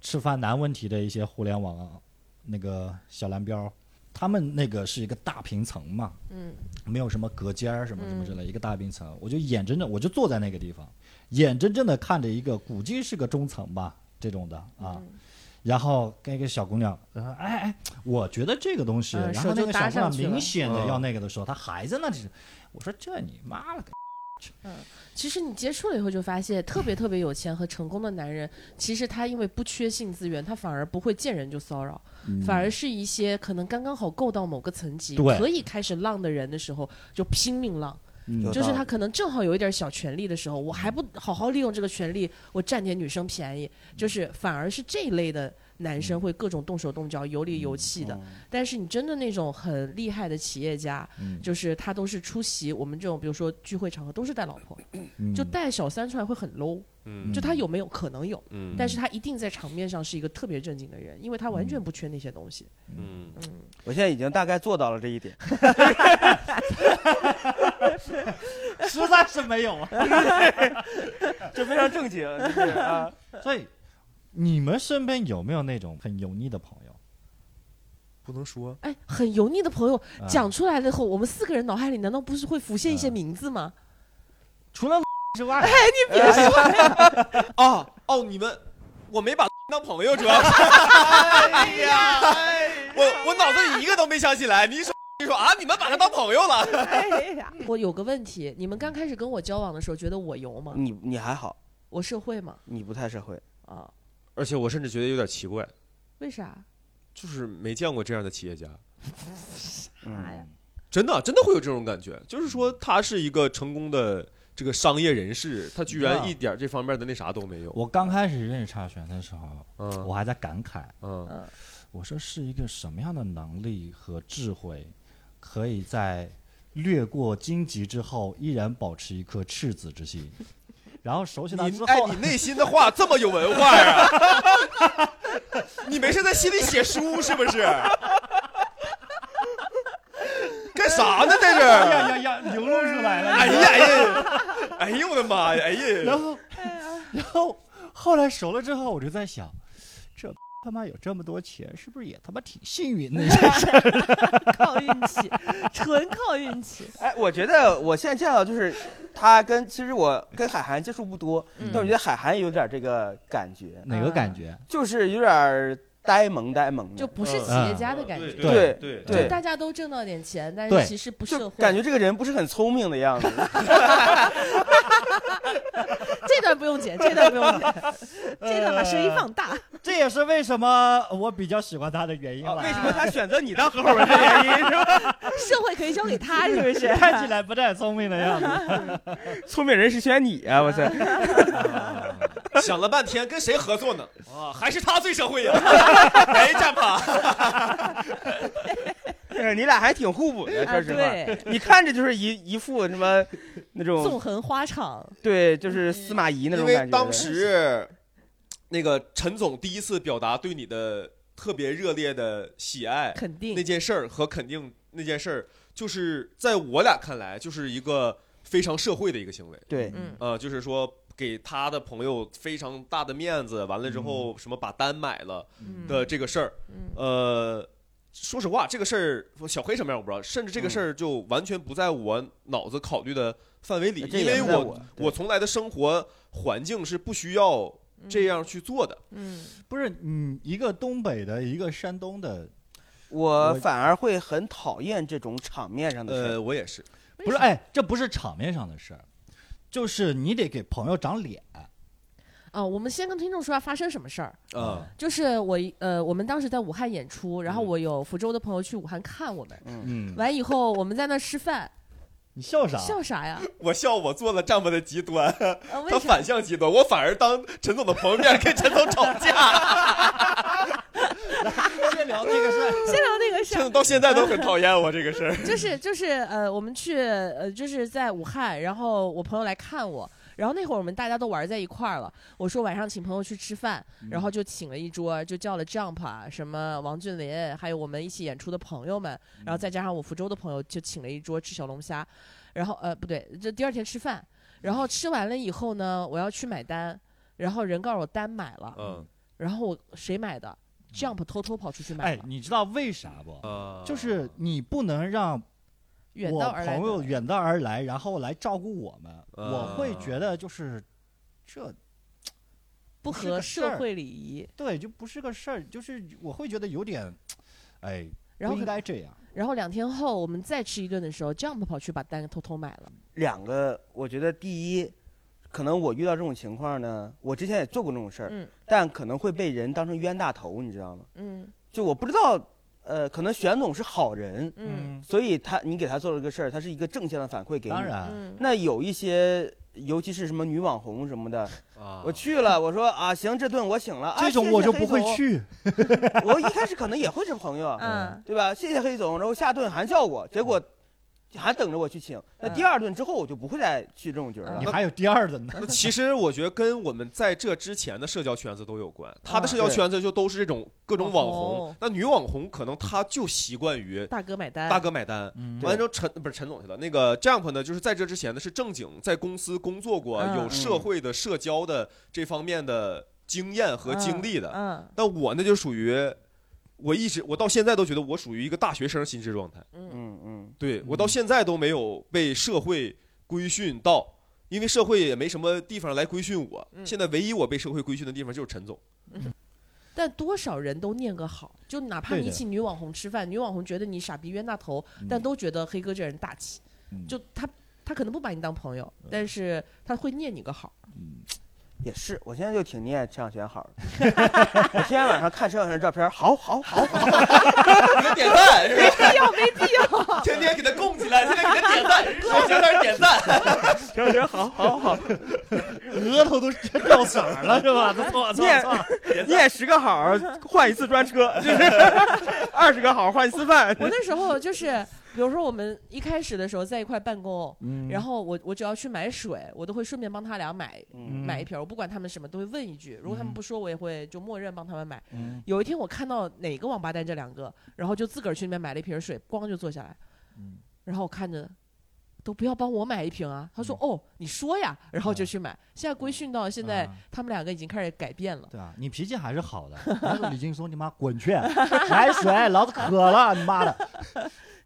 S2: 吃饭难问题的一些互联网、啊、那个小蓝标，他们那个是一个大平层嘛，
S3: 嗯。
S2: 没有什么隔间儿什么什么之类，一个大平层，我就眼睁睁我就坐在那个地方，眼睁睁的看着一个估计是个中层吧这种的啊。
S3: 嗯。
S2: 然后跟一个小姑娘，然后哎哎，我觉得这个东西，
S3: 嗯
S2: 然后那个小姑娘明显的
S1: 嗯
S2: 要那个的时候，她还在那里，我说这你妈了个，
S3: 其实你接触了以后就发现，特别特别有钱和成功的男人，其实他因为不缺性资源，他反而不会见人就骚扰，反而是一些可能刚刚好够到某个层级，可以开始浪的人的时候，就拼命浪。就是他可能正好有一点小权利的时候，我还不好好利用这个权利，我占点女生便宜，就是反而是这一类的男生会各种动手动脚、有理有气的。但是你真的那种很厉害的企业家，
S2: 嗯
S3: 就是他都是出席我们这种，比如说聚会场合都是带老婆，
S2: 嗯
S3: 就带小三出来会很 low。
S1: 嗯
S3: 就他有没有可能有，
S1: 嗯
S3: 但是他一定在场面上是一个特别正经的人，因为他完全不缺那些东西。
S1: 嗯，
S3: 嗯，
S4: 我现在已经大概做到了这一点。
S2: 实在是没有啊。
S4: 就非常正经，就是啊。
S2: 所以你们身边有没有那种很油腻的朋友？
S1: 不能说，
S3: 哎，很油腻的朋友
S2: 啊
S3: 讲出来了后，我们四个人脑海里难道不是会浮现一些
S2: 嗯
S3: 名字吗？
S2: 除了 之外，
S1: 啊 哦，你们我没把当朋友，主要是，哎呀，我我脑子里一个都没想起来。你一说你说啊，你们把他当朋友了，
S3: 我有个问题，你们刚开始跟我交往的时候，觉得我油吗？
S4: 你你还好，
S3: 我社会吗？
S4: 你不太社会。
S3: 啊，
S1: 而且我甚至觉得有点奇怪，
S3: 为啥？
S1: 就是没见过这样的企业家，
S3: 哎呀
S4: 嗯，
S1: 真的真的会有这种感觉，就是说他是一个成功的这个商业人士，他居然一点这方面的那啥都没有。
S2: 我刚开始认识差璇的时候，
S1: 嗯
S2: 我还在感慨，
S1: 嗯
S3: 嗯，
S2: 我说是一个什么样的能力和智慧，可以在略过荆棘之后，依然保持一颗赤子之心。然后熟悉他之后，
S1: 哎，你内心的话这么有文化呀、你没事在心里写书是不是？干啥呢在这
S2: 呀
S1: 儿？
S2: 呀呀，流露出来了。
S1: 哎呀哎呀，哎呦我的妈呀！哎呀，
S2: 然后，然后后来熟了之后，我就在想，这他妈有这么多钱，是不是也他妈挺幸运的？
S3: 靠运气，纯靠运气。
S4: 哎，我觉得我现在见到就是他跟其实我跟海涵接触不多，
S3: 嗯
S4: 但我觉得海涵有点这个感觉，
S2: 哪个感觉？
S4: 就是有点儿呆萌呆萌的，
S3: 就不是企业家的感觉，
S1: 对
S4: 对
S1: 对
S4: 对
S3: 就大家都挣到点钱，但是其实不
S4: 就
S3: 社会。
S4: 感觉这个人不是很聪明的样子。
S3: 这段不用剪，这段不用剪，这段把声音放大。
S2: 这也是为什么我比较喜欢他的原因了。
S4: 啊为什么他选择你当合伙人的原因是吧？
S3: 社会可以交给他，是不是？
S2: 看起来不太聪明的样子？
S4: 聪明人是选你啊！我操，
S1: 想了半天跟谁合作呢？啊，还是他最社会呀！哎，战鹏，
S4: 你俩还挺互补的，
S3: 啊，
S4: 说实话。
S3: 对，
S4: 你看着就是一一副什么那种
S3: 纵横花场，
S4: 对，就是司马懿那种感觉。
S1: 因为当时那个陈总第一次表达对你的特别热烈的喜爱
S3: 肯定
S1: 那件事儿和肯定那件事儿，就是在我俩看来就是一个非常社会的一个行为。
S4: 对，
S3: 嗯
S1: 呃，就是说给他的朋友非常大的面子，完了之后什么把单买了
S3: 嗯。
S1: 的这个事儿，
S3: 嗯。
S1: 呃，说实话，这个事儿小黑什么样我不知道，甚至这个事儿就完全不在我脑子考虑的范围里，
S4: 这
S1: 因为我
S4: 我
S1: 我从来的生活环境是不需要这样去做的。
S3: 嗯，
S2: 不是，嗯，一个东北的，一个山东的，
S4: 我
S2: 我
S4: 反而会很讨厌这种场面上的事儿。
S1: 呃，我也是，
S2: 不是，哎，这不是场面上的事儿，就是你得给朋友长脸。
S3: 啊，我们先跟听众说下发生什么事儿。
S1: 啊，
S3: 就是我呃，我们当时在武汉演出，然后
S1: 嗯
S3: 我有福州的朋友去武汉看我们，
S4: 嗯，
S2: 嗯，
S3: 完以后我们在那吃饭，
S2: 你笑啥？
S3: 笑啥呀？
S1: 我笑我做了丈夫的极端，
S3: 啊，
S1: 他？反向极端，我反而当陈总的朋友面跟陈总吵架，
S2: 先聊这个事儿。
S3: 先
S1: 到现在都很讨厌我这个事儿。
S3: 就是就是呃，我们去呃，就是在武汉，然后我朋友来看我，然后那会儿我们大家都玩在一块儿了。我说晚上请朋友去吃饭，然后就请了一桌，就叫了 Jump 啊，什么王俊林，还有我们一起演出的朋友们，然后再加上我福州的朋友，就请了一桌吃小龙虾。然后呃不对，这第二天吃饭，然后吃完了以后呢，我要去买单，然后人告诉我单买了，
S1: 嗯
S3: 然后我谁买的？Jump 偷偷跑出去买
S2: 哎
S3: 了，，
S2: 你知道为啥不？
S1: 呃，
S2: 就是你不能让我
S3: 远道而来的
S2: 朋友远道而来，然后来照顾我们，
S1: 啊
S2: 我会觉得就是这
S3: 不
S2: 是
S3: 合
S2: 个事儿
S3: 社会礼仪。
S2: 对就不是个事儿，就是我会觉得有点，哎，
S3: 然后
S2: 不应该这样。
S3: 然后两天后我们再吃一顿的时候，Jump 跑去把单偷偷买了。
S4: 两个，我觉得第一，可能我遇到这种情况呢，我之前也做过这种事儿，
S3: 嗯
S4: 但可能会被人当成冤大头，你知道吗？
S3: 嗯
S4: 就我不知道，呃，可能玄总是好人，
S3: 嗯
S4: 所以他你给他做了个事儿，他是一个正向的反馈给你。
S2: 当然，
S3: 嗯，
S4: 那有一些，尤其是什么女网红什么的，
S1: 啊
S4: 我去了，我说啊，行，这顿我请了，啊
S2: 这种我就不会去。
S4: 我一开始可能也会是朋友，
S3: 嗯
S4: 对吧？谢谢黑总，然后下顿还叫我，结果还等着我去请。那
S3: 嗯
S4: 第二顿之后，我就不会再去这种局儿了。
S2: 你还有第二顿呢。
S1: 那其实我觉得跟我们在这之前的社交圈子都有关，他的
S3: 啊
S1: 社交圈子就都是这种各种网
S3: 网
S1: 红
S3: 红，
S1: 那女网红可能她就习惯于
S3: 大哥买单。
S1: 大哥买单。
S2: 嗯
S1: 完了之后，陈不是陈总去了。那个 Jump 呢，就是在这之前呢是正经在公司工作过，
S3: 嗯
S1: 有社会的社交的这方面的经验和经历的。
S3: 嗯
S1: 但我呢就属于，我一直我到现在都觉得我属于一个大学生心智状态。
S3: 嗯
S4: 嗯嗯，
S1: 对我到现在都没有被社会规训到，因为社会也没什么地方来规训我。
S3: 嗯
S1: 现在唯一我被社会规训的地方就是陈总。
S3: 但多少人都念个好，就哪怕
S2: 对的
S3: 你请女网红吃饭，女网红觉得你傻逼冤大头，
S2: 嗯
S3: 但都觉得黑哥这人大气。
S2: 嗯
S3: 就他他可能不把你当朋友，但是他会念你个好。
S4: 也是，我现在就挺念陈小泉好的。我今天晚上看陈小璇的照片，好好好，好
S1: 给他点赞是吧？
S3: 必要没必要？
S1: 天天给他供起来，天天给他点赞，小小点点赞。
S4: 陈小泉好好好，
S2: 额头都掉色了是吧？错错
S4: 念
S2: 错！
S4: 念十个好换一次专车，就是二十个好换一次饭。
S3: 我那时候就是，比如说我们一开始的时候在一块办公，
S2: 嗯
S3: 然后我我只要去买水，我都会顺便帮他俩买
S4: 嗯
S3: 买一瓶，我不管他们什么都会问一句，如果他们不说，我也会就默认帮他们买。
S2: 嗯
S3: 有一天我看到哪个王八蛋这两个，然后就自个儿去那边买了一瓶水，咣就坐下来，
S2: 嗯
S3: 然后我看着都不要帮我买一瓶啊。他说哦，你说呀，然后就去买。现在规训到现在
S2: 啊，
S3: 他们两个已经开始改变了。
S2: 对啊，你脾气还是好的。然后李劲松，你妈滚去 买水，老子渴了，你妈的！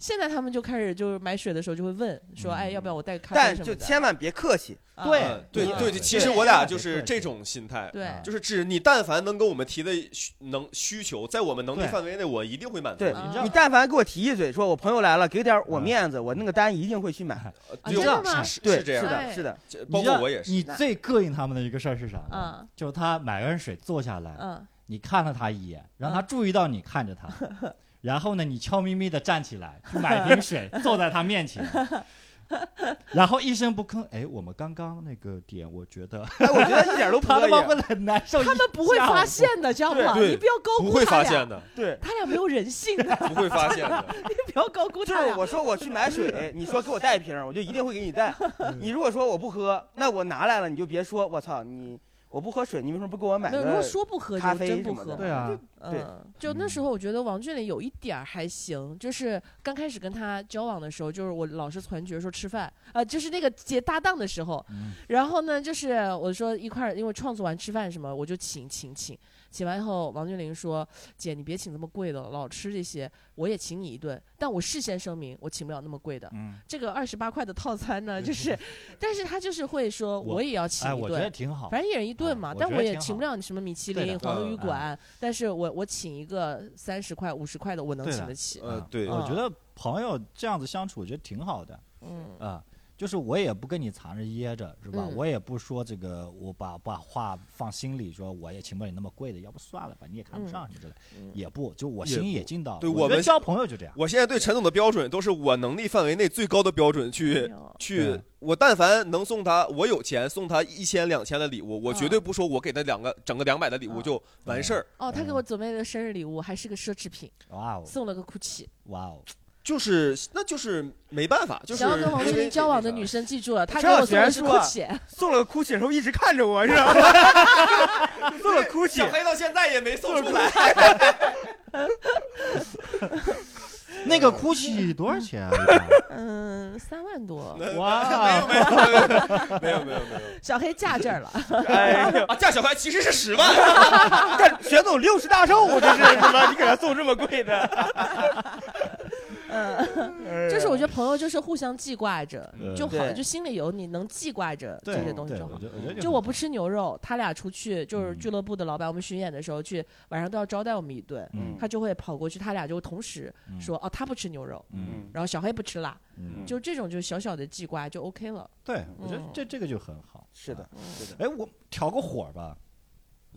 S3: 现在他们就开始就是买水的时候就会问说，
S2: 嗯
S3: 哎，要不要我带咖啡
S4: 但
S3: 什么的？
S4: 就千万别客气，
S3: 啊
S2: 对
S1: 嗯对
S3: 嗯
S1: 对，其实我俩就是这种心态，
S3: 对
S2: 啊
S1: 就是只你但凡能跟我们提的需能需求，在我们能力
S2: 对
S1: 范围内，我一定会满足
S4: 对
S1: 你。
S2: 你知道
S4: 你但凡给我提一嘴，说我朋友来了，给点我面子，我那个单一定会去买。
S1: 呃
S3: 啊
S1: 就
S3: 真的吗
S1: 是
S4: 对，
S1: 是这样的，
S4: 是的，
S3: 哎
S4: 是的，
S1: 这包
S2: 你知道
S1: 括我也是。
S2: 你最膈应他们的一个事儿是啥呢？
S3: 嗯
S2: 就是他买完水坐下来，
S3: 嗯，
S2: 你看了他一眼，让他
S3: 嗯
S2: 注意到你看着他，然后呢，你悄咪咪的站起来去买瓶水，坐在他面前，然后一声不吭。哎，我们刚刚那个点，我觉得
S4: 哎，我觉得一点都不
S2: 他他妈会。很难受。
S3: 他们不会发现的，知道吗？你不要高估他
S1: 不会发现，的，
S4: 对，
S3: 他俩没有人性的，
S1: 不会发现的。
S3: 你不要高估
S4: 就是。我说我去买水，你说给我带一瓶，我就一定会给你带。你如果说我不喝，那我拿来了你就别说，我操你我不喝水，你为什么不给我买
S3: 没有，如果
S4: 个？
S3: 说不喝
S4: 咖
S3: 就真不喝
S4: 啡什么的。
S2: 对啊，
S4: 对
S3: 嗯，就那时候我觉得王俊霖有一点儿还行，就是刚开始跟他交往的时候，就是我老是传觉说吃饭啊、就是那个接搭档的时候，
S2: 嗯
S3: 然后呢，就是我说一块儿，因为创作完吃饭什么，我就请请请，请完以后，王俊霖说：“姐，你别请这么贵的，老吃这些，我也请你一顿，但我事先声明，我请不了那么贵的。
S2: 嗯，
S3: 这个二十八块的套餐呢，就是，但是他就是会说，
S2: 我
S3: 我也要请
S2: 哎，
S3: 一
S2: 我觉得
S3: 顿。”
S2: 挺好。
S3: 反正一人一顿嘛，
S2: 啊我
S3: 但我也请不了你什么米其林、黄鱼馆，但是我我请一个三十块、五十块的，我能请得起。
S2: 啊，
S1: 呃对，
S3: 嗯
S2: 我觉得朋友这样子相处，我觉得挺好的
S3: 嗯
S2: 啊。就是我也不跟你藏着掖着，是吧？
S3: 嗯
S2: 我也不说这个，我把把话放心里，说我也请不了你那么贵的，要不算了吧，你也看不上什么之类，
S3: 嗯
S2: 也不，就我心意也尽到了。
S1: 对我们
S2: 交朋友就这样。
S1: 我现在对陈总的标准都是我能力范围内最高的标准去去，我但凡能送他，我有钱送他一千两千的礼物，我绝对不说我给他两个整个两百的礼物
S3: 嗯
S1: 就完事儿，
S3: 哦，他给我准备的生日礼物，还是个奢侈品，
S2: 哇哦，
S3: 送了个 GUCCI。
S2: 哇哦，
S1: 就是那就是没办法，就是
S3: 想要跟王俊
S1: 因为
S3: 霖交往的女生记住了，他给我送的是
S4: 小璇说。送了个 GUCCI 的时候一直看着我，是吧？送了 GUCCI，
S1: 小黑到现在也没送出来，
S2: 那个 GUCCI 多少钱啊？
S3: 嗯，三万多，
S2: 哇，
S1: 没有没有没有没有没有没有
S3: 小黑嫁这儿了。
S4: 哎呀，
S1: 啊，嫁小黑其实是十万，
S4: 这玄总六十大寿，这是什么？你给他送这么贵的？
S3: 嗯，就是我觉得朋友就是互相记挂着
S2: 嗯
S3: 就好，
S4: 对
S3: 就心里有你能记挂着这些东西就好就我不吃牛肉，他俩出去就是
S2: 嗯
S3: 俱乐部的老板，我们巡演的时候去，晚上都要招待我们一顿，
S2: 嗯
S3: 他就会跑过去，他俩就同时
S2: 嗯
S3: 说哦，他不吃牛肉，
S2: 嗯
S3: 然后小黑不吃辣，
S2: 嗯，
S3: 就这种就小小的记挂就 OK 了。
S2: 对，我觉得
S3: 嗯
S2: 这这个就很好。
S4: 是的
S2: 啊，
S4: 是的。
S2: 哎，我调个火吧，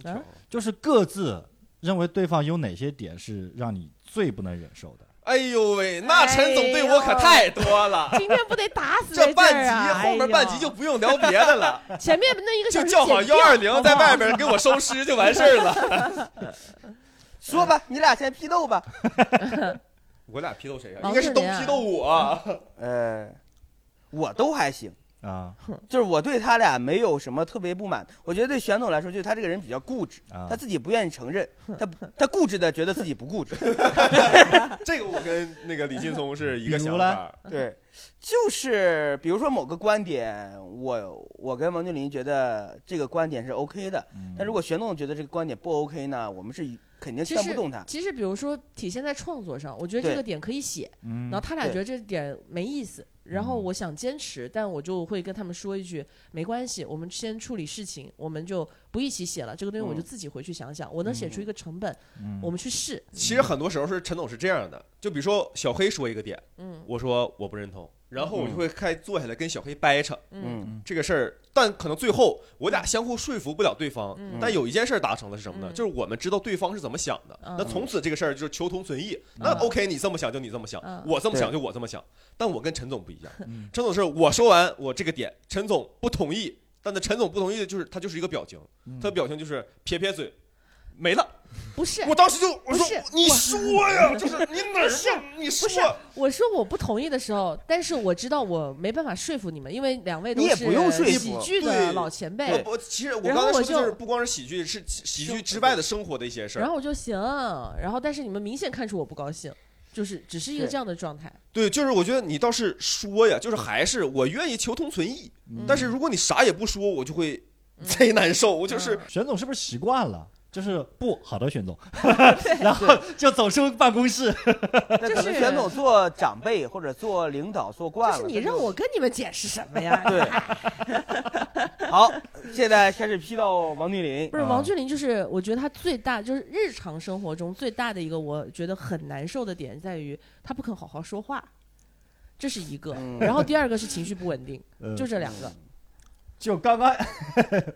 S3: 啊
S2: 就是各自认为对方有哪些点是让你最不能忍受的。
S1: 哎呦喂，那陈总对我可太多了。
S3: 今天不得打死在
S1: 这半集！后面半集就不用聊别的了，
S3: 哎前面那一个小时
S1: 就叫好幺二零在外边给我收尸就完事儿了。
S4: 说吧，你俩先批斗吧。
S1: 我俩批斗谁啊？应该是都批斗我。
S4: 呃，我都还行，
S2: 啊
S4: 就是我对他俩没有什么特别不满。我觉得对玄总来说，就是他这个人比较固执，
S2: 啊
S4: 他自己不愿意承认，他他固执的觉得自己不固执。
S1: 这个我跟那个李劲松是一个想法。
S4: 对，就是比如说某个观点，我我跟王俊林觉得这个观点是 OK 的，
S2: 嗯
S4: 但如果玄总觉得这个观点不 OK 呢，我们是肯定
S3: 其实
S4: 劝不动他。
S3: 其实比如说体现在创作上，我觉得这个点可以写，
S2: 嗯
S3: 然后他俩觉得这点没意思，然后
S2: 嗯。
S3: 我想坚持，但我就会跟他们说一句，没关系，我们先处理事情，我们就不一起写了，这个东西我就
S4: 嗯。
S3: 自己回去想想，我能写出一个成本，
S2: 嗯。
S3: 我们去试，
S1: 其实很多时候是陈总是这样的，就比如说小黑说一个点，
S3: 嗯。
S1: 我说我不认同，然后我就会开坐下来跟小黑掰扯
S3: 嗯。
S4: 嗯。
S1: 这个事儿，但可能最后我俩相互说服不了对方。
S3: 嗯。
S1: 但有一件事儿达成的是什么呢？
S3: 嗯。
S1: 就是我们知道对方是怎么想的，
S3: 嗯。
S1: 那从此这个事儿就是求同存异。那
S3: 嗯
S1: OK，你这么想就你这么想
S3: 嗯，
S1: 我这么想就我这么想。但我跟陈总不一样，
S2: 嗯。
S1: 陈总是我说完我这个点，陈总不同意，但那陈总不同意的就是他就是一个表情，
S2: 嗯。
S1: 他的表情就是撇撇嘴，没了。
S3: 不是，
S1: 我当时就我说
S3: 是
S1: 你说呀，就是你哪儿
S3: 不是
S1: 让你
S3: 不是
S1: 说。
S3: 我说我不同意的时候，但是我知道我没办法说服你们，因为两位都
S4: 你也
S3: 是
S4: 不用说服
S3: 喜剧的老前辈
S1: 我，我其实我
S3: 然后我
S1: 刚才说的就是不光是喜剧，是喜剧之外的生活的一些事儿。
S3: 然后我就行，然后但是你们明显看出我不高兴，就是只是一个
S4: 对
S3: 这样的状态。
S1: 对，就是我觉得你倒是说呀，就是还是我愿意求同存异，
S2: 嗯
S1: 但是如果你啥也不说，我就会贼难受。我就是
S3: 嗯
S2: 玄总是不是习惯了？就是不好的，选总，然后就走出办公室。
S3: 就是
S4: 能玄总做长辈或者做领导做惯了，
S3: 就是你让我跟你们解释什么呀？
S4: 对。好，现在开始批到王俊林
S3: 不。是
S2: 啊
S3: 王俊霖，就是我觉得他最大就是日常生活中最大的一个我觉得很难受的点在于他不肯好好说话，这是一个。
S4: 嗯
S3: 然后第二个是情绪不稳定，
S2: 嗯
S3: 就这两个。
S2: 就刚刚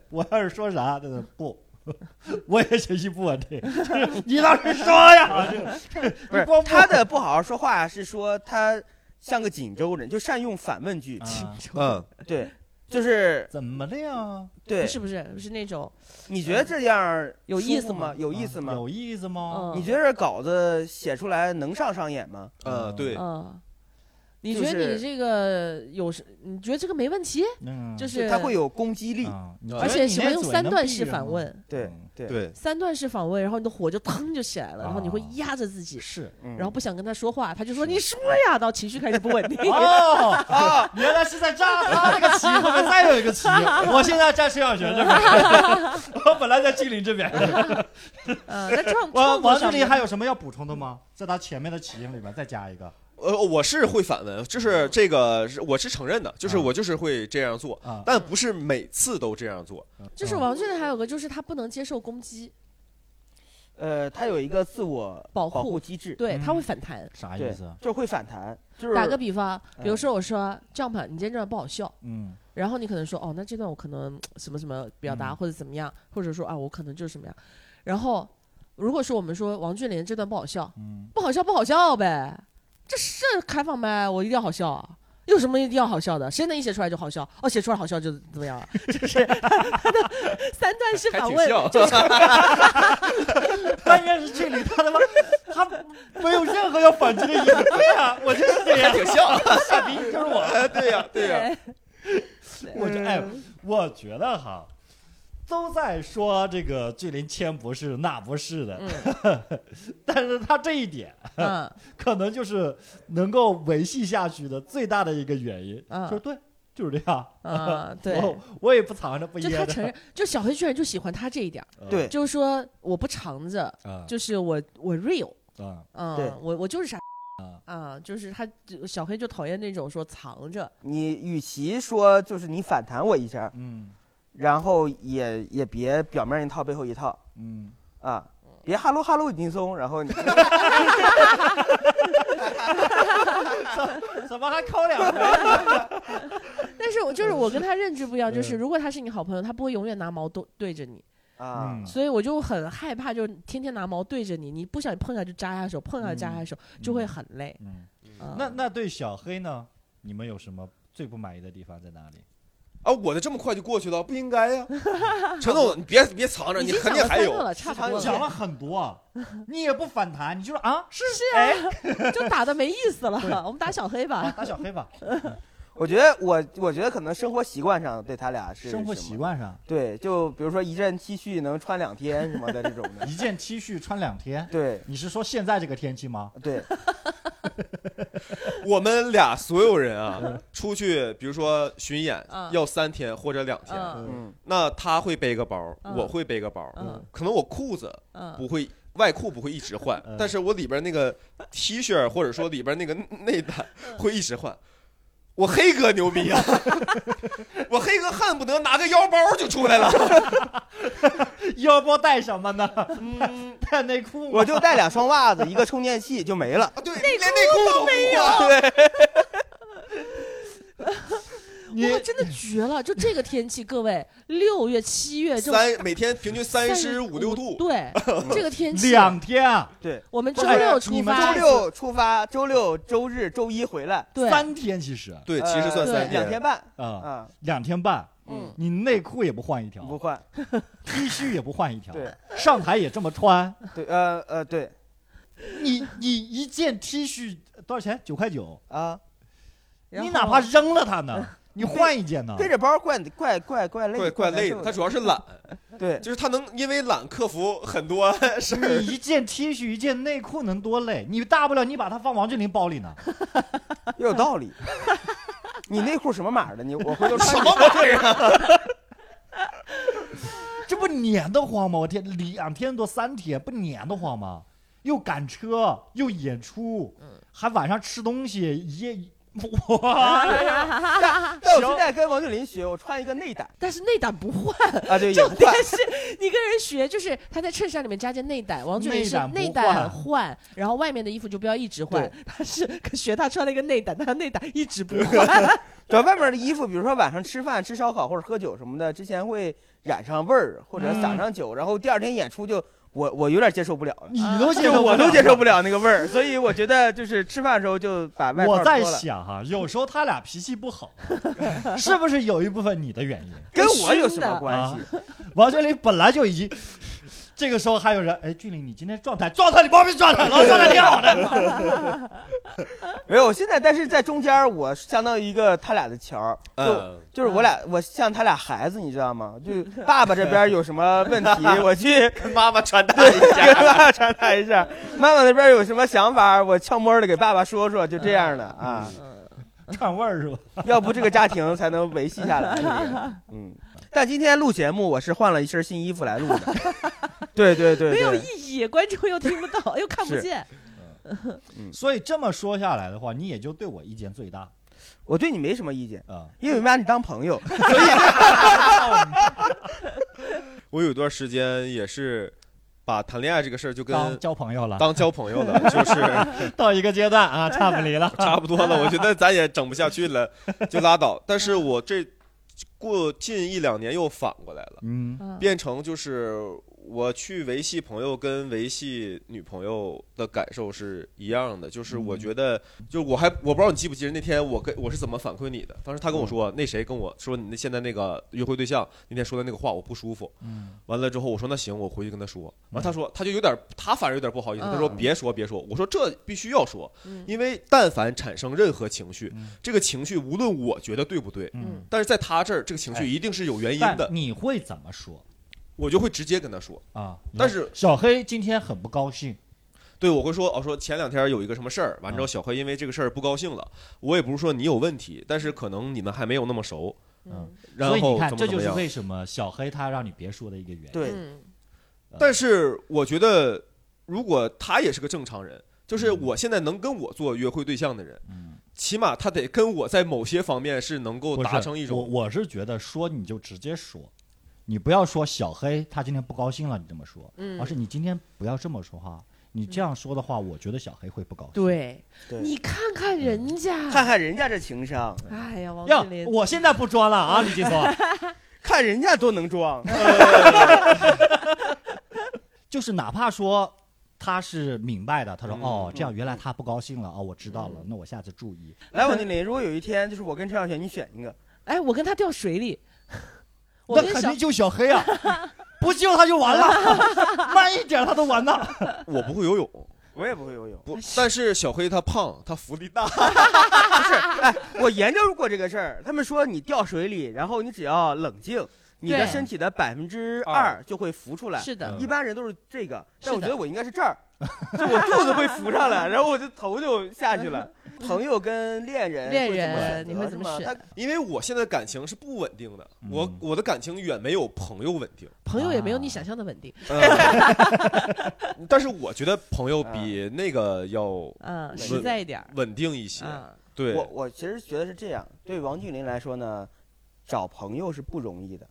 S2: 我要是说啥，那个不，我也学习不稳定。你倒是说呀，
S4: 不是
S2: 光
S4: 他的不好好说话，是说他像个锦州人，就善用反问句。
S2: 啊
S1: 嗯，
S4: 对，就是
S2: 怎么的呀？
S4: 对
S3: 不。是不是是那种，
S4: 你觉得这样
S3: 有意思吗？
S4: 有意思吗？
S2: 啊有意思吗？
S3: 嗯，
S4: 你觉得这稿子写出来能上上眼吗？
S1: 呃，对，
S3: 嗯，你觉得你这个有什？你觉得这个没问题？
S2: 嗯，
S3: 就是
S4: 他会有攻击力。
S2: 啊，你觉
S3: 而且喜欢用三段式。反问，
S4: 对
S2: 嗯
S4: 对，
S1: 对，
S3: 三段式反问，然后你的火就腾就起来了，然后你会
S2: 啊
S3: 压着自己，
S2: 是
S4: 嗯
S3: 然后不想跟他说话，他就说你说呀，到情绪开始不稳定。
S2: 哦啊，原来是在这儿，他那个旗后面再有一个旗。我现在在陈小璇这边，我本来在金陵这边。
S3: 呃，在创
S2: 王王俊霖
S3: 创作上面
S2: 还有什么要补充的吗？在他前面的旗里边再加一个
S1: 呃，我是会反问，就是这个是我是承认的，就是
S2: 啊
S1: 我就是会这样做，
S2: 啊，
S1: 但不是每次都这样做。
S3: 就是王俊霖还有个就是他不能接受攻击，
S4: 呃，他有一个自我
S3: 保护
S4: 保护机制，
S3: 对
S2: 嗯
S3: 他会反弹。
S2: 啥意思？，
S4: 就是会反弹，就是
S3: 打个比方，比如
S4: 嗯
S3: 说我说这样吧，你今天这段不好笑，
S2: 嗯
S3: 然后你可能说哦，那这段我可能什么什么表达
S2: 嗯
S3: 或者怎么样，或者说啊我可能就是什么样，然后如果说我们说王俊霖这段不好笑，
S2: 嗯，
S3: 不好笑不好笑呗，这是开放麦，我一定要好笑啊。有什么一定要好笑的？谁能一写出来就好笑？哦，写出来好笑就怎么样了？就是他的 三段式反问，就是
S2: 关键是这里他他妈他没有任何要反击的意思。对呀，我就是这样，
S1: 还挺像，
S2: 傻逼就是我。
S1: 对呀，对呀，
S2: 我就哎，我觉得哈，都在说这个巨灵谦不是那不是的，
S3: 嗯。
S2: 但是他这一点
S3: 嗯。
S2: 可能就是能够维系下去的最大的一个原因。
S3: 嗯。
S2: 说对，就是这样。
S3: 嗯，对，
S2: 我我也不藏着不掖着。
S3: 就他承认，就小黑居然就喜欢他这一点
S4: 对。
S3: 就是说我不藏着，
S2: 啊
S3: 就是我我 real，
S2: 啊
S3: 嗯，
S4: 对。
S3: 我我就是啥
S2: 啊
S3: 啊，就是他小黑就讨厌那种说藏着，
S4: 你与其说就是你反弹我一下，
S2: 嗯
S4: 然后也也别表面一套背后一套。
S2: 嗯，
S4: 啊，别哈喽哈喽劲松，然后你。
S2: 怎么还扣两回？
S3: 但是我就是我跟他认知不一样，就是
S2: 嗯。
S3: 如果他是你好朋友，他不会永远拿矛都对着你，
S4: 啊。
S2: 嗯，
S3: 所以我就很害怕，就天天拿矛对着你，你不小心碰一下就扎下手，碰一下扎下手，就会很累。
S2: 嗯，
S3: 嗯
S2: 那那对小黑呢？你们有什么最不满意的地方在哪里？
S1: 啊，我的这么快就过去了，不应该呀。陈总，你别别藏着，你肯定还有。
S3: 差不多
S2: 讲了很多啊，你也不反弹，你就说啊，是
S3: 了，就打的没意思了。我们打小黑
S2: 啊，
S3: 吧。
S2: 打小黑吧。
S4: 我觉得我我觉得可能生活习惯上对他俩是
S2: 生活习惯上，
S4: 对，就比如说一件 T 恤能穿两天什么的这种的，
S2: 一件 T 恤穿两天。
S4: 对
S2: 你是说现在这个天气吗？
S4: 对，
S1: 我们俩所有人啊，出去比如说巡演
S3: 嗯。
S1: 要三天或者两天，
S3: 嗯。
S4: 嗯。
S1: 那他会背个包，
S3: 嗯。
S1: 我会背个包，
S3: 嗯。
S1: 可能我裤子
S3: 嗯。
S1: 不会。外裤不会一直换
S2: 嗯，
S1: 但是我里边那个 T 恤或者说里边那个内胆
S3: 嗯。
S1: 会一直换。我黑哥牛逼啊！我黑哥恨不得拿个腰包就出来了。
S2: 腰包带什么呢？
S1: 嗯，
S2: 带内裤。
S4: 我就带两双袜子，一个充电器就没了。
S1: 对，连内裤都没有。
S2: 你
S3: 哇，真的绝了！就这个天气，各位，六月、七月这种
S1: 三每天平均三十五六度，
S3: 对，这个天气，
S2: 两天啊，
S4: 对，
S3: 我们周六
S2: 你们
S3: 出发，
S4: 周六出发，周六、周日、周一回来，
S3: 对，
S2: 三天其实啊、
S1: 对，其实算三天
S4: 两天半
S2: 啊
S4: 啊，
S2: 两天半，
S3: 嗯，
S2: 你内裤也不换一条
S4: 不换。
S2: ，T 恤也不换一条，
S4: 对
S2: 上台也这么穿，
S4: 对，呃呃，对
S2: 你你一件 T 恤多少钱？九块九，
S4: 啊，
S2: 你哪怕扔了它呢，你换一件呢？
S4: 背着包怪怪怪怪累，
S1: 怪怪累的，他主要是懒，
S4: 对，
S1: 就是他能因为懒克服很多 事儿。
S2: 你一件 T 恤一件内裤能多累？你大不了你把它放王俊林包里呢。
S4: 也有道理。你内裤什么码的？你我回头
S1: 什么玩意儿啊？
S2: 这不撵得慌吗？我天，两天多三天不撵得慌吗？又赶车又演出，还晚上吃东西，一夜哇！
S4: 但我现在跟王俊霖学，我穿一个内胆
S3: 但是内胆不换，
S4: 啊，对，也
S3: 重。点是你跟人学，就是他在衬衫里面加件内胆，王俊霖是
S2: 内胆换
S3: 换，然后外面的衣服就不要一直换
S4: 对。
S3: 他是学他穿了一个内胆，但他内胆一直不换。
S4: 主要外面的衣服，比如说晚上吃饭、吃烧烤或者喝酒什么的，之前会染上味儿或者撒上酒，然后第二天演出就我我有点接受不了，
S2: 你都接
S4: 就
S2: 受，
S4: 我都接受。不了那个味儿，所以我觉得就是吃饭的时候就把外套
S2: 我在
S4: 脱了，
S2: 想哈、有时候他俩脾气不好，是不是有一部分你的原因？
S4: 跟我有什么关系？
S2: 王俊林本来就已经，这个时候还有人，哎，俊霖，你今天状态状态你毛病状态？老状态挺好的。
S4: 没有，现在但是在中间，我相当于一个他俩的桥儿，就
S1: 嗯，
S4: 就是我俩，我像他俩孩子，你知道吗？就爸爸这边有什么问题，我去
S1: 跟妈妈传达
S4: 对
S1: 一
S4: 跟
S1: 下。
S4: 爸爸传达一下；妈妈那边有什么想法，我悄摸的给爸爸说说，就这样的啊。
S2: 串味儿是吧？
S4: 要不这个家庭才能维系下来。嗯，但今天录节目，我是换了一身新衣服来录的。对对对
S3: 没有，意义，观众又听不到，又看不见。嗯。
S2: 所以这么说下来的话，你也就对我意见最大
S4: 我对你没什么意见，
S2: 啊。
S4: 因为我把你当朋友。
S1: 我有段时间也是把谈恋爱这个事儿就跟
S2: 当交朋友了，
S1: 当交朋友了，就是
S2: 到一个阶段啊，差不离了。
S1: 差不多了。我觉得咱也整不下去了，就拉倒。但是我这过近一两年又反过来了，
S2: 嗯，
S3: 嗯
S1: 变成就是我去维系朋友跟维系女朋友的感受是一样的，就是我觉得，就我还我不知道你记不记得那天我跟我是怎么反馈你的，当时他跟我说，那谁跟我说你那现在那个约会对象那天说的那个话我不舒服，
S2: 嗯，
S1: 完了之后我说那行，我回去跟他说，完了他说他就有点他反而有点不好意思，
S3: 嗯
S1: 他说别说别说，我说这必须要说，
S3: 嗯。
S1: 因为但凡产生任何情绪
S2: 嗯，
S1: 这个情绪无论我觉得对不对。
S2: 嗯，
S1: 但是在他这儿，这个情
S2: 哎
S1: 绪一定是有原因的，
S2: 你会怎么说
S1: 我就会直接跟他说。
S2: 啊？
S1: 但是
S2: 小黑今天很不高兴，
S1: 对，我会说，哦，说前两天有一个什么事儿，完之后
S2: 嗯
S1: 小黑因为这个事儿不高兴了。我也不是说你有问题，但是可能你们还没有那么熟，
S2: 嗯，
S1: 然后
S2: 所以你看，这就是。为什么小黑他让你别说的一个原因。
S4: 对，
S3: 嗯
S1: 但是我觉得，如果他也是个正常人，就是
S2: 嗯
S1: 我现在能跟我做约会对象的人，
S2: 嗯，
S1: 起码他得跟我在某些方面是能够达成一
S2: 我
S1: 种。
S2: 我是觉得说你就直接说，你不要说小黑他今天不高兴了，你这么说，
S3: 嗯
S2: 而是你今天不要这么说话。你这样说的话，我觉得小黑会不高兴。
S3: 对，你看看人家，
S4: 看看人家这情商，
S3: 哎呀，王
S2: 呀
S3: 俊霖，，
S2: 我现在不装了啊，李金松，
S4: 看人家多能装。
S2: 就是哪怕说他是明白的，他说、
S1: 嗯
S2: 哦，这样原来他不高兴了哦，我知道了，那我下次注意。
S4: 来，王经理，如果有一天就是我跟陈小璇，你选一个，
S3: 哎，我跟他掉水里，
S2: 那肯定就小黑啊，不救他就完了，慢一点他都完了。
S1: 我不会游泳，
S4: 我也不会游泳。
S1: 不，但是小黑他胖，他浮力大。
S4: 不是，哎，我研究过这个事儿，他们说你掉水里，然后你只要冷静，你的身体的百分之二。就会浮出来。
S3: 是的，
S4: 一般人都是这个，但我觉得我应该是这儿，就我肚子会浮上来，然后我就头就下去了。朋友跟恋人
S3: 恋人你会怎么选？
S1: 因为我现在感情是不稳定的，我
S2: 嗯。
S1: 我的感情远没有朋友稳定。
S3: 朋友也没有
S2: 啊
S3: 你想象的稳定，
S1: 但是我觉得朋友比那个要
S3: 嗯，实在一点，
S1: 稳定一些。
S3: 嗯，
S1: 对，
S4: 我我其实觉得是这样，对王俊霖来说呢，找朋友是不容易的，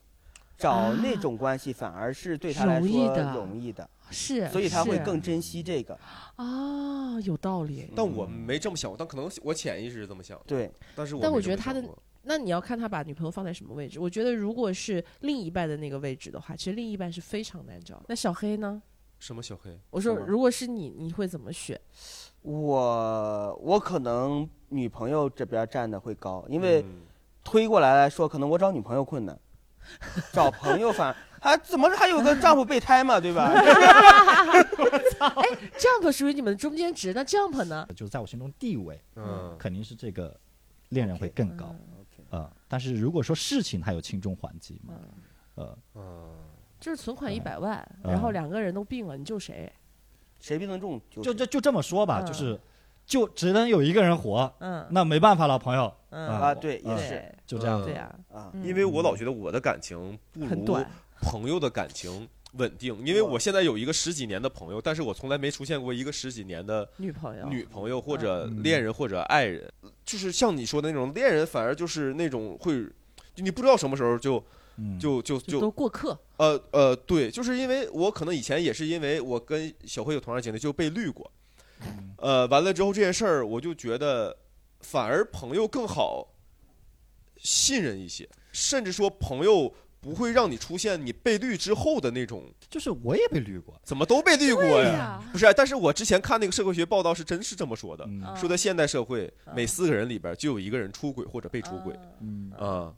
S4: 找
S3: 啊
S4: 那种关系反而是对他来说
S3: 容易的
S4: 容易的，
S3: 是，
S4: 所以他会更珍惜这个。
S3: 啊，有道理。
S1: 但我没这么想过，但可能我潜意识是这么想的，
S4: 对，
S1: 但是我
S3: 但我觉得他的那你要看他把女朋友放在什么位置。我觉得如果是另一半的那个位置的话，其实另一半是非常难找。那小黑呢？
S1: 什么小黑，
S3: 我说如果是你，你会怎么选？
S4: 我我可能女朋友这边站的会高，因为
S1: 嗯
S4: 推过来来说，可能我找女朋友困难，找朋友反还怎么还有个丈夫备胎嘛，对吧？
S3: Jump 属于你们的中间值，那 Jump 呢？
S2: 就是在我心中地位
S1: 嗯，
S2: 肯定是这个恋人会更高
S3: 嗯
S2: 啊、但是如果说事情，还有轻重缓急嘛。
S3: 嗯，
S2: 呃，
S1: 嗯，
S3: 就是存款一百万，
S2: 嗯
S3: 然后两个人都病了，你救谁？
S4: 谁病得重就
S2: 就就就这么说吧，
S3: 嗯
S2: 就是就只能有一个人活，
S3: 嗯
S2: 那没办法了，朋友，
S3: 嗯
S4: 啊，对，也
S2: 嗯
S4: 是
S3: 对
S2: 就这样。
S3: 对呀，
S4: 啊，
S3: 嗯。
S1: 因为我老觉得我的感情不如，朋友的感情稳定，因为我现在有一个十几年的朋友，但是我从来没出现过一个十几年的
S3: 女朋友，
S1: 女朋友或者
S2: 嗯。
S1: 恋人或者爱人，就是像你说的那种恋人，反而就是那种会，就你不知道什么时候就
S2: 嗯，
S1: 就就
S3: 就都过客，
S1: 呃呃，对，就是因为我可能以前也是因为我跟小慧有同样经历，就被绿过，
S2: 嗯。
S1: 呃，完了之后这件事儿，我就觉得反而朋友更好信任一些，甚至说朋友不会让你出现你被绿之后的那种
S2: 就是我也被绿过，
S1: 怎么都被绿过呀？
S3: 对呀，
S1: 不是，但是我之前看那个社会学报道是真是这么说的，说在现代社会
S3: 嗯
S1: 每四个人里边就有一个人出轨或者被出轨
S3: 嗯
S2: 嗯，
S1: 啊。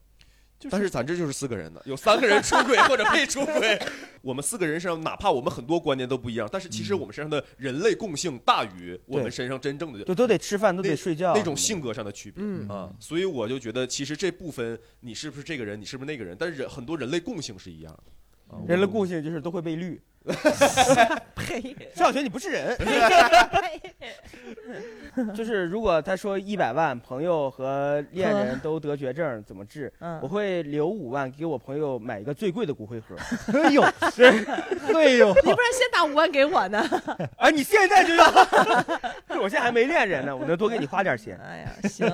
S2: 就
S1: 但是咱这就是四个人的，有三个人出轨或者被出轨。我们四个人身上，哪怕我们很多观念都不一样，但是其实
S2: 嗯
S1: 我们身上的人类共性大于我们身上真正的
S4: 就都得吃饭，都得睡觉，
S1: 那种性格上的区别
S3: 嗯
S1: 啊。所以我就觉得，其实这部分你是不是这个人，你是不是那个人，但是人很多人类共性是一样的。啊
S4: 人类共性就是都会被绿。
S3: 呸，
S4: 张小泉你不是人，就是如果他说一百万朋友和恋人都得绝症怎么治，我
S3: 嗯，
S4: 会留五万给我朋友买一个最贵的骨灰盒。
S2: 哎呦，哎呦，
S3: 你不然先打五万给我呢？
S4: 啊，你现在就要？我现在还没恋人呢，我能多给你花点钱。
S3: 哎呀，行，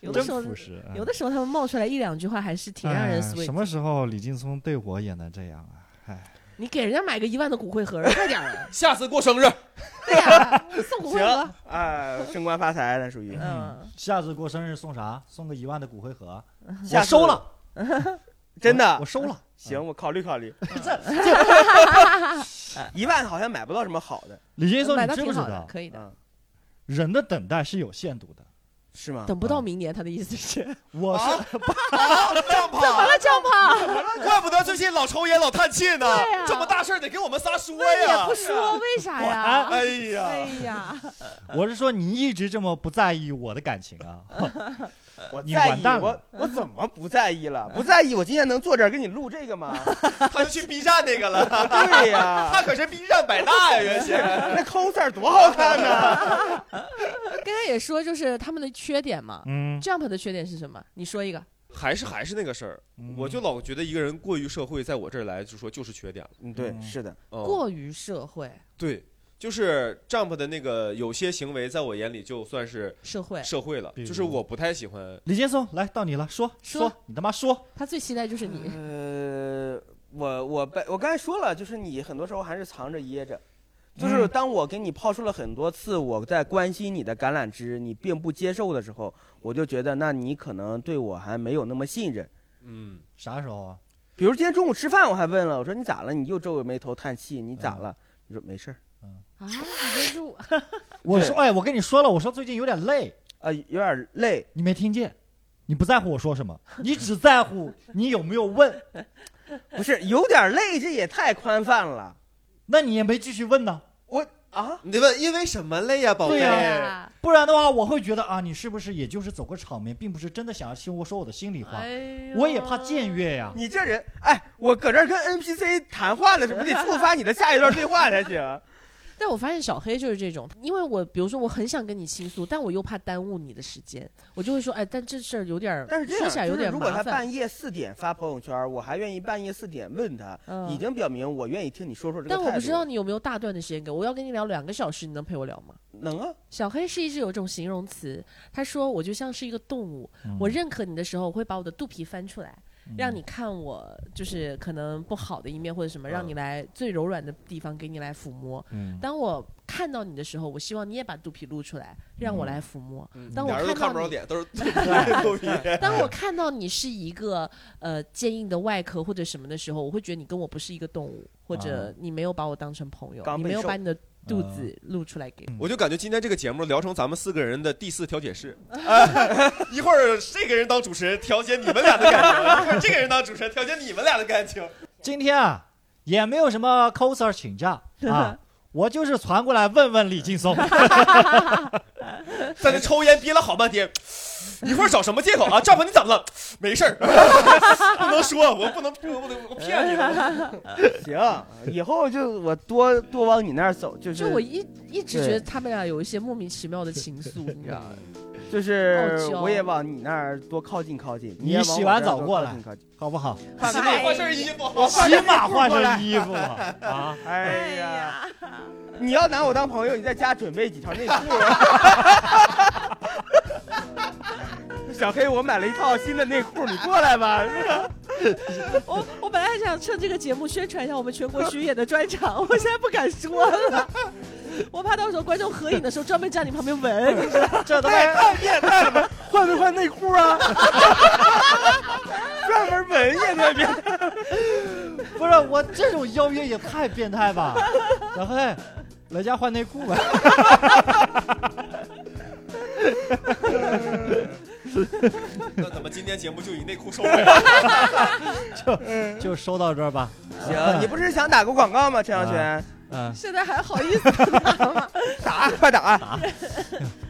S3: 有的
S2: 真
S3: 时候
S2: 朴实。
S3: 有的时候他们冒出来一两句话，还是挺让人
S2: 哎
S3: sweet
S2: 什。么时候李劲松对我也能这样啊？哎，
S3: 你给人家买个一万的骨灰盒，快点儿！
S1: 下次过生日，
S3: 对呀，送骨灰盒
S4: 行。啊，升官发财那属于。
S3: 嗯，
S2: 下次过生日送啥？送个一万的骨灰盒，我收了，
S4: 真的
S2: 我收了。
S4: 行，我考虑考虑。一万好像买不到什么好的，
S2: 李金松，
S3: 买
S2: 你
S3: 到挺好的，
S2: 知不知道，
S3: 可以的。
S4: 嗯，
S2: 人的等待是有限度的？
S4: 是吗？
S3: 等不到明年，他的意思是
S2: 我是
S1: 这样跑，
S3: 怎么了，胖胖？
S1: 怪不得最近老抽烟老叹气呢
S3: 对呀。
S1: 这么大事儿得给我们仨说
S3: 也
S1: 呀
S3: 不。说，为啥呀？
S1: 哎呀，
S3: 哎呀，
S2: 我是说你一直这么不在意我的感情啊？
S4: 我在意，
S2: 你完蛋了
S4: 我我怎么不在意了？不在意，我今天能坐这儿给你录这个吗？
S1: 他就去 B 站那个了。
S4: 对呀，
S1: 他可是 B 站百大呀，原先。
S4: 那抠字儿多好看呐！
S3: 刚才也说就是他们的缺点嘛。
S2: 嗯
S3: ，Jump 的缺点是什么？你说一个。
S1: 还是还是那个事儿，
S2: 嗯
S1: 我就老觉得一个人过于社会，在我这儿来就说就是缺点了。
S4: 嗯，对，
S2: 嗯
S4: 是的，
S1: 嗯
S3: 过于社会
S1: 对，就是 Jump 的那个有些行为，在我眼里就算是
S3: 社会，
S1: 社会了，就是我不太喜欢。
S2: 李劲松，来到你了，说
S3: 说
S2: 你他妈说，
S3: 他最期待就是你。
S4: 呃，我我被我刚才说了，就是你很多时候还是藏着掖着，就是当我给你抛出了很多次我在关心你的橄榄枝，你并不接受的时候，我就觉得那你可能对我还没有那么信任。
S1: 嗯，
S2: 啥时候啊？
S4: 比如今天中午吃饭，我还问了，我说你咋了？你又皱着眉头叹气，你咋了？你说没事儿，
S3: 啊，你这入
S2: 我说，哎，我跟你说了，我说最近有点累，
S4: 呃，有点累。
S2: 你没听见，你不在乎我说什么，你只在乎你有没有问，
S4: 不是有点累，这也太宽泛了。
S2: 那你也没继续问呢。
S4: 我啊，
S1: 你得问因为什么累呀，宝贝？
S2: 对呀
S3: 呀，
S2: 不然的话，我会觉得啊，你是不是也就是走个场面，并不是真的想要听我说我的心里话，我也怕僭。越呀。
S4: 你这人，哎，我搁这儿跟 NPC 谈话呢，怎么得触发你的下一段对话才行？
S3: 但我发现小黑就是这种，因为我比如说我很想跟你倾诉，但我又怕耽误你的时间，我就会说，哎，但这事儿有点儿，
S4: 但是
S3: 说起来有点
S4: 就是如果他。半夜四点发朋友圈，我还愿意半夜四点问他，
S3: 嗯
S4: 已经表明我愿意听你说说这个
S3: 但我不知道你有没有大段的时间给我，我要跟你聊两个小时，你能陪我聊吗？
S4: 能啊，
S3: 小黑是一直有一种形容词，他说我就像是一个动物，
S2: 嗯
S3: 我认可你的时候，我会把我的肚皮翻出来，让你看我就是可能不好的一面或者什么，
S1: 嗯
S3: 让你来最柔软的地方给你来抚摸。
S2: 嗯，
S3: 当我看到你的时候，我希望你也把肚皮露出来，让我来抚摸。
S1: 嗯
S3: 当我
S1: 俩人都
S3: 看到你
S1: 看不着点，都是 肚皮。
S3: 当我看到你是一个呃坚硬的外壳或者什么的时候，我会觉得你跟我不是一个动物，或者你没有把我当成朋友，你没有把你的肚子露出来给我。
S1: 我就感觉今天这个节目聊成咱们四个人的第四调解室，哎 一会儿这个人当主持人调解你们俩的感情，一会儿这个人当主持人调解你们俩的感情。
S2: 今天啊，也没有什么 coser 请假啊，我就是传过来问问李劲松。
S1: 在那抽烟憋了好半天，一会儿找什么借口啊？丈夫你怎么了？没事儿，不能说，我不能，我不能，我骗你了。
S4: 行，以后就我多多往你那儿走，就是
S3: 就我一一直觉得他们俩有一些莫名其妙的情愫，你知道吗？
S4: 就是我也往你那儿多靠近靠近。
S2: 你
S4: 也
S2: 洗完澡过来好不好？
S1: 起码换身衣服。
S2: 起码换身衣服啊！啊，
S4: 哎呀，你要拿我当朋友，你在家准备几条内裤。小黑，我买了一套新的内裤，你过来吧。
S3: 我我本来还想趁这个节目宣传一下我们全国巡演的专场，我现在不敢说了，我怕到时候观众合影的时候专门站你旁边闻，你知道吗？
S2: 这他
S4: 太太变态了吧？换没换内裤啊？专门闻也特别。
S2: 不是我这种邀约也太变态吧？小黑，来家换内裤吧。
S1: 那咱们今天节目就以内裤收尾 就。
S2: 就收到这儿吧。
S4: 行，你不是想打个广告吗？陈小泉，
S2: 嗯，
S3: 现在还好意思打吗？
S4: 打，快打！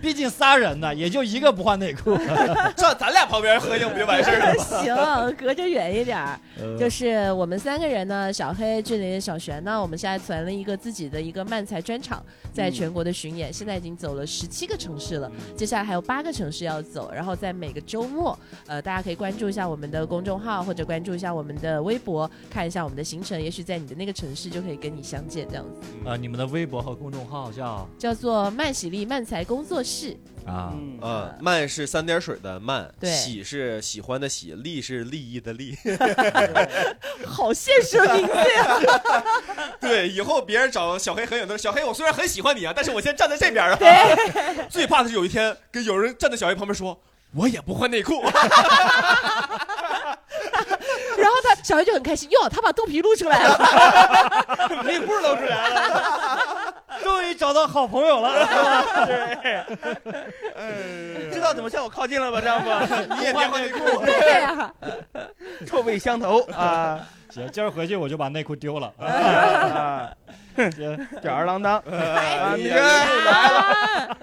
S2: 毕竟仨人呢，也就一个不换内裤。
S1: 上咱俩旁边合影不就完事儿了吗？
S3: 行，隔着远一点儿。就是我们三个人呢，小黑、志玲、小璇呢，我们现在存了一个自己的一个漫才专场，在全国的巡演，现在已经走了十七个城市了，接下来还有八个城市要走，然后在每个周末，呃，大家可以关注一下我们的公众号或者关注一下我们的微博，看一下我们的行程，也许在你的那个城市就可以跟你相见，这样子，
S2: 啊，你们的微博和公众号叫
S3: 叫做慢喜力漫才工作室。
S2: 啊，
S4: 嗯，
S1: 嗯，慢是三点水的慢，
S3: 对
S1: 喜是喜欢的喜，利是利益的利。
S3: 好现实的名字呀！
S1: 对，以后别人找小黑合影都是小黑，我虽然很喜欢你啊，但是我先站在这边啊。最怕的是有一天跟有人站在小黑旁边说，我也不换内裤。
S3: 然后他小黑就很开心，哟，他把肚皮露出来了。
S4: 内裤露出来了。
S2: 终于找到好朋友了。
S4: 知道怎么向我靠近了吧，丈夫？
S1: 你也别换内裤。
S3: 对呀、
S4: 臭味相投啊！
S2: 行，今儿回去我就把内裤丢了。
S4: 啊，
S2: 行
S4: 吊儿郎当。
S1: 哎
S4: 啊，你
S1: 呀
S4: 这来了。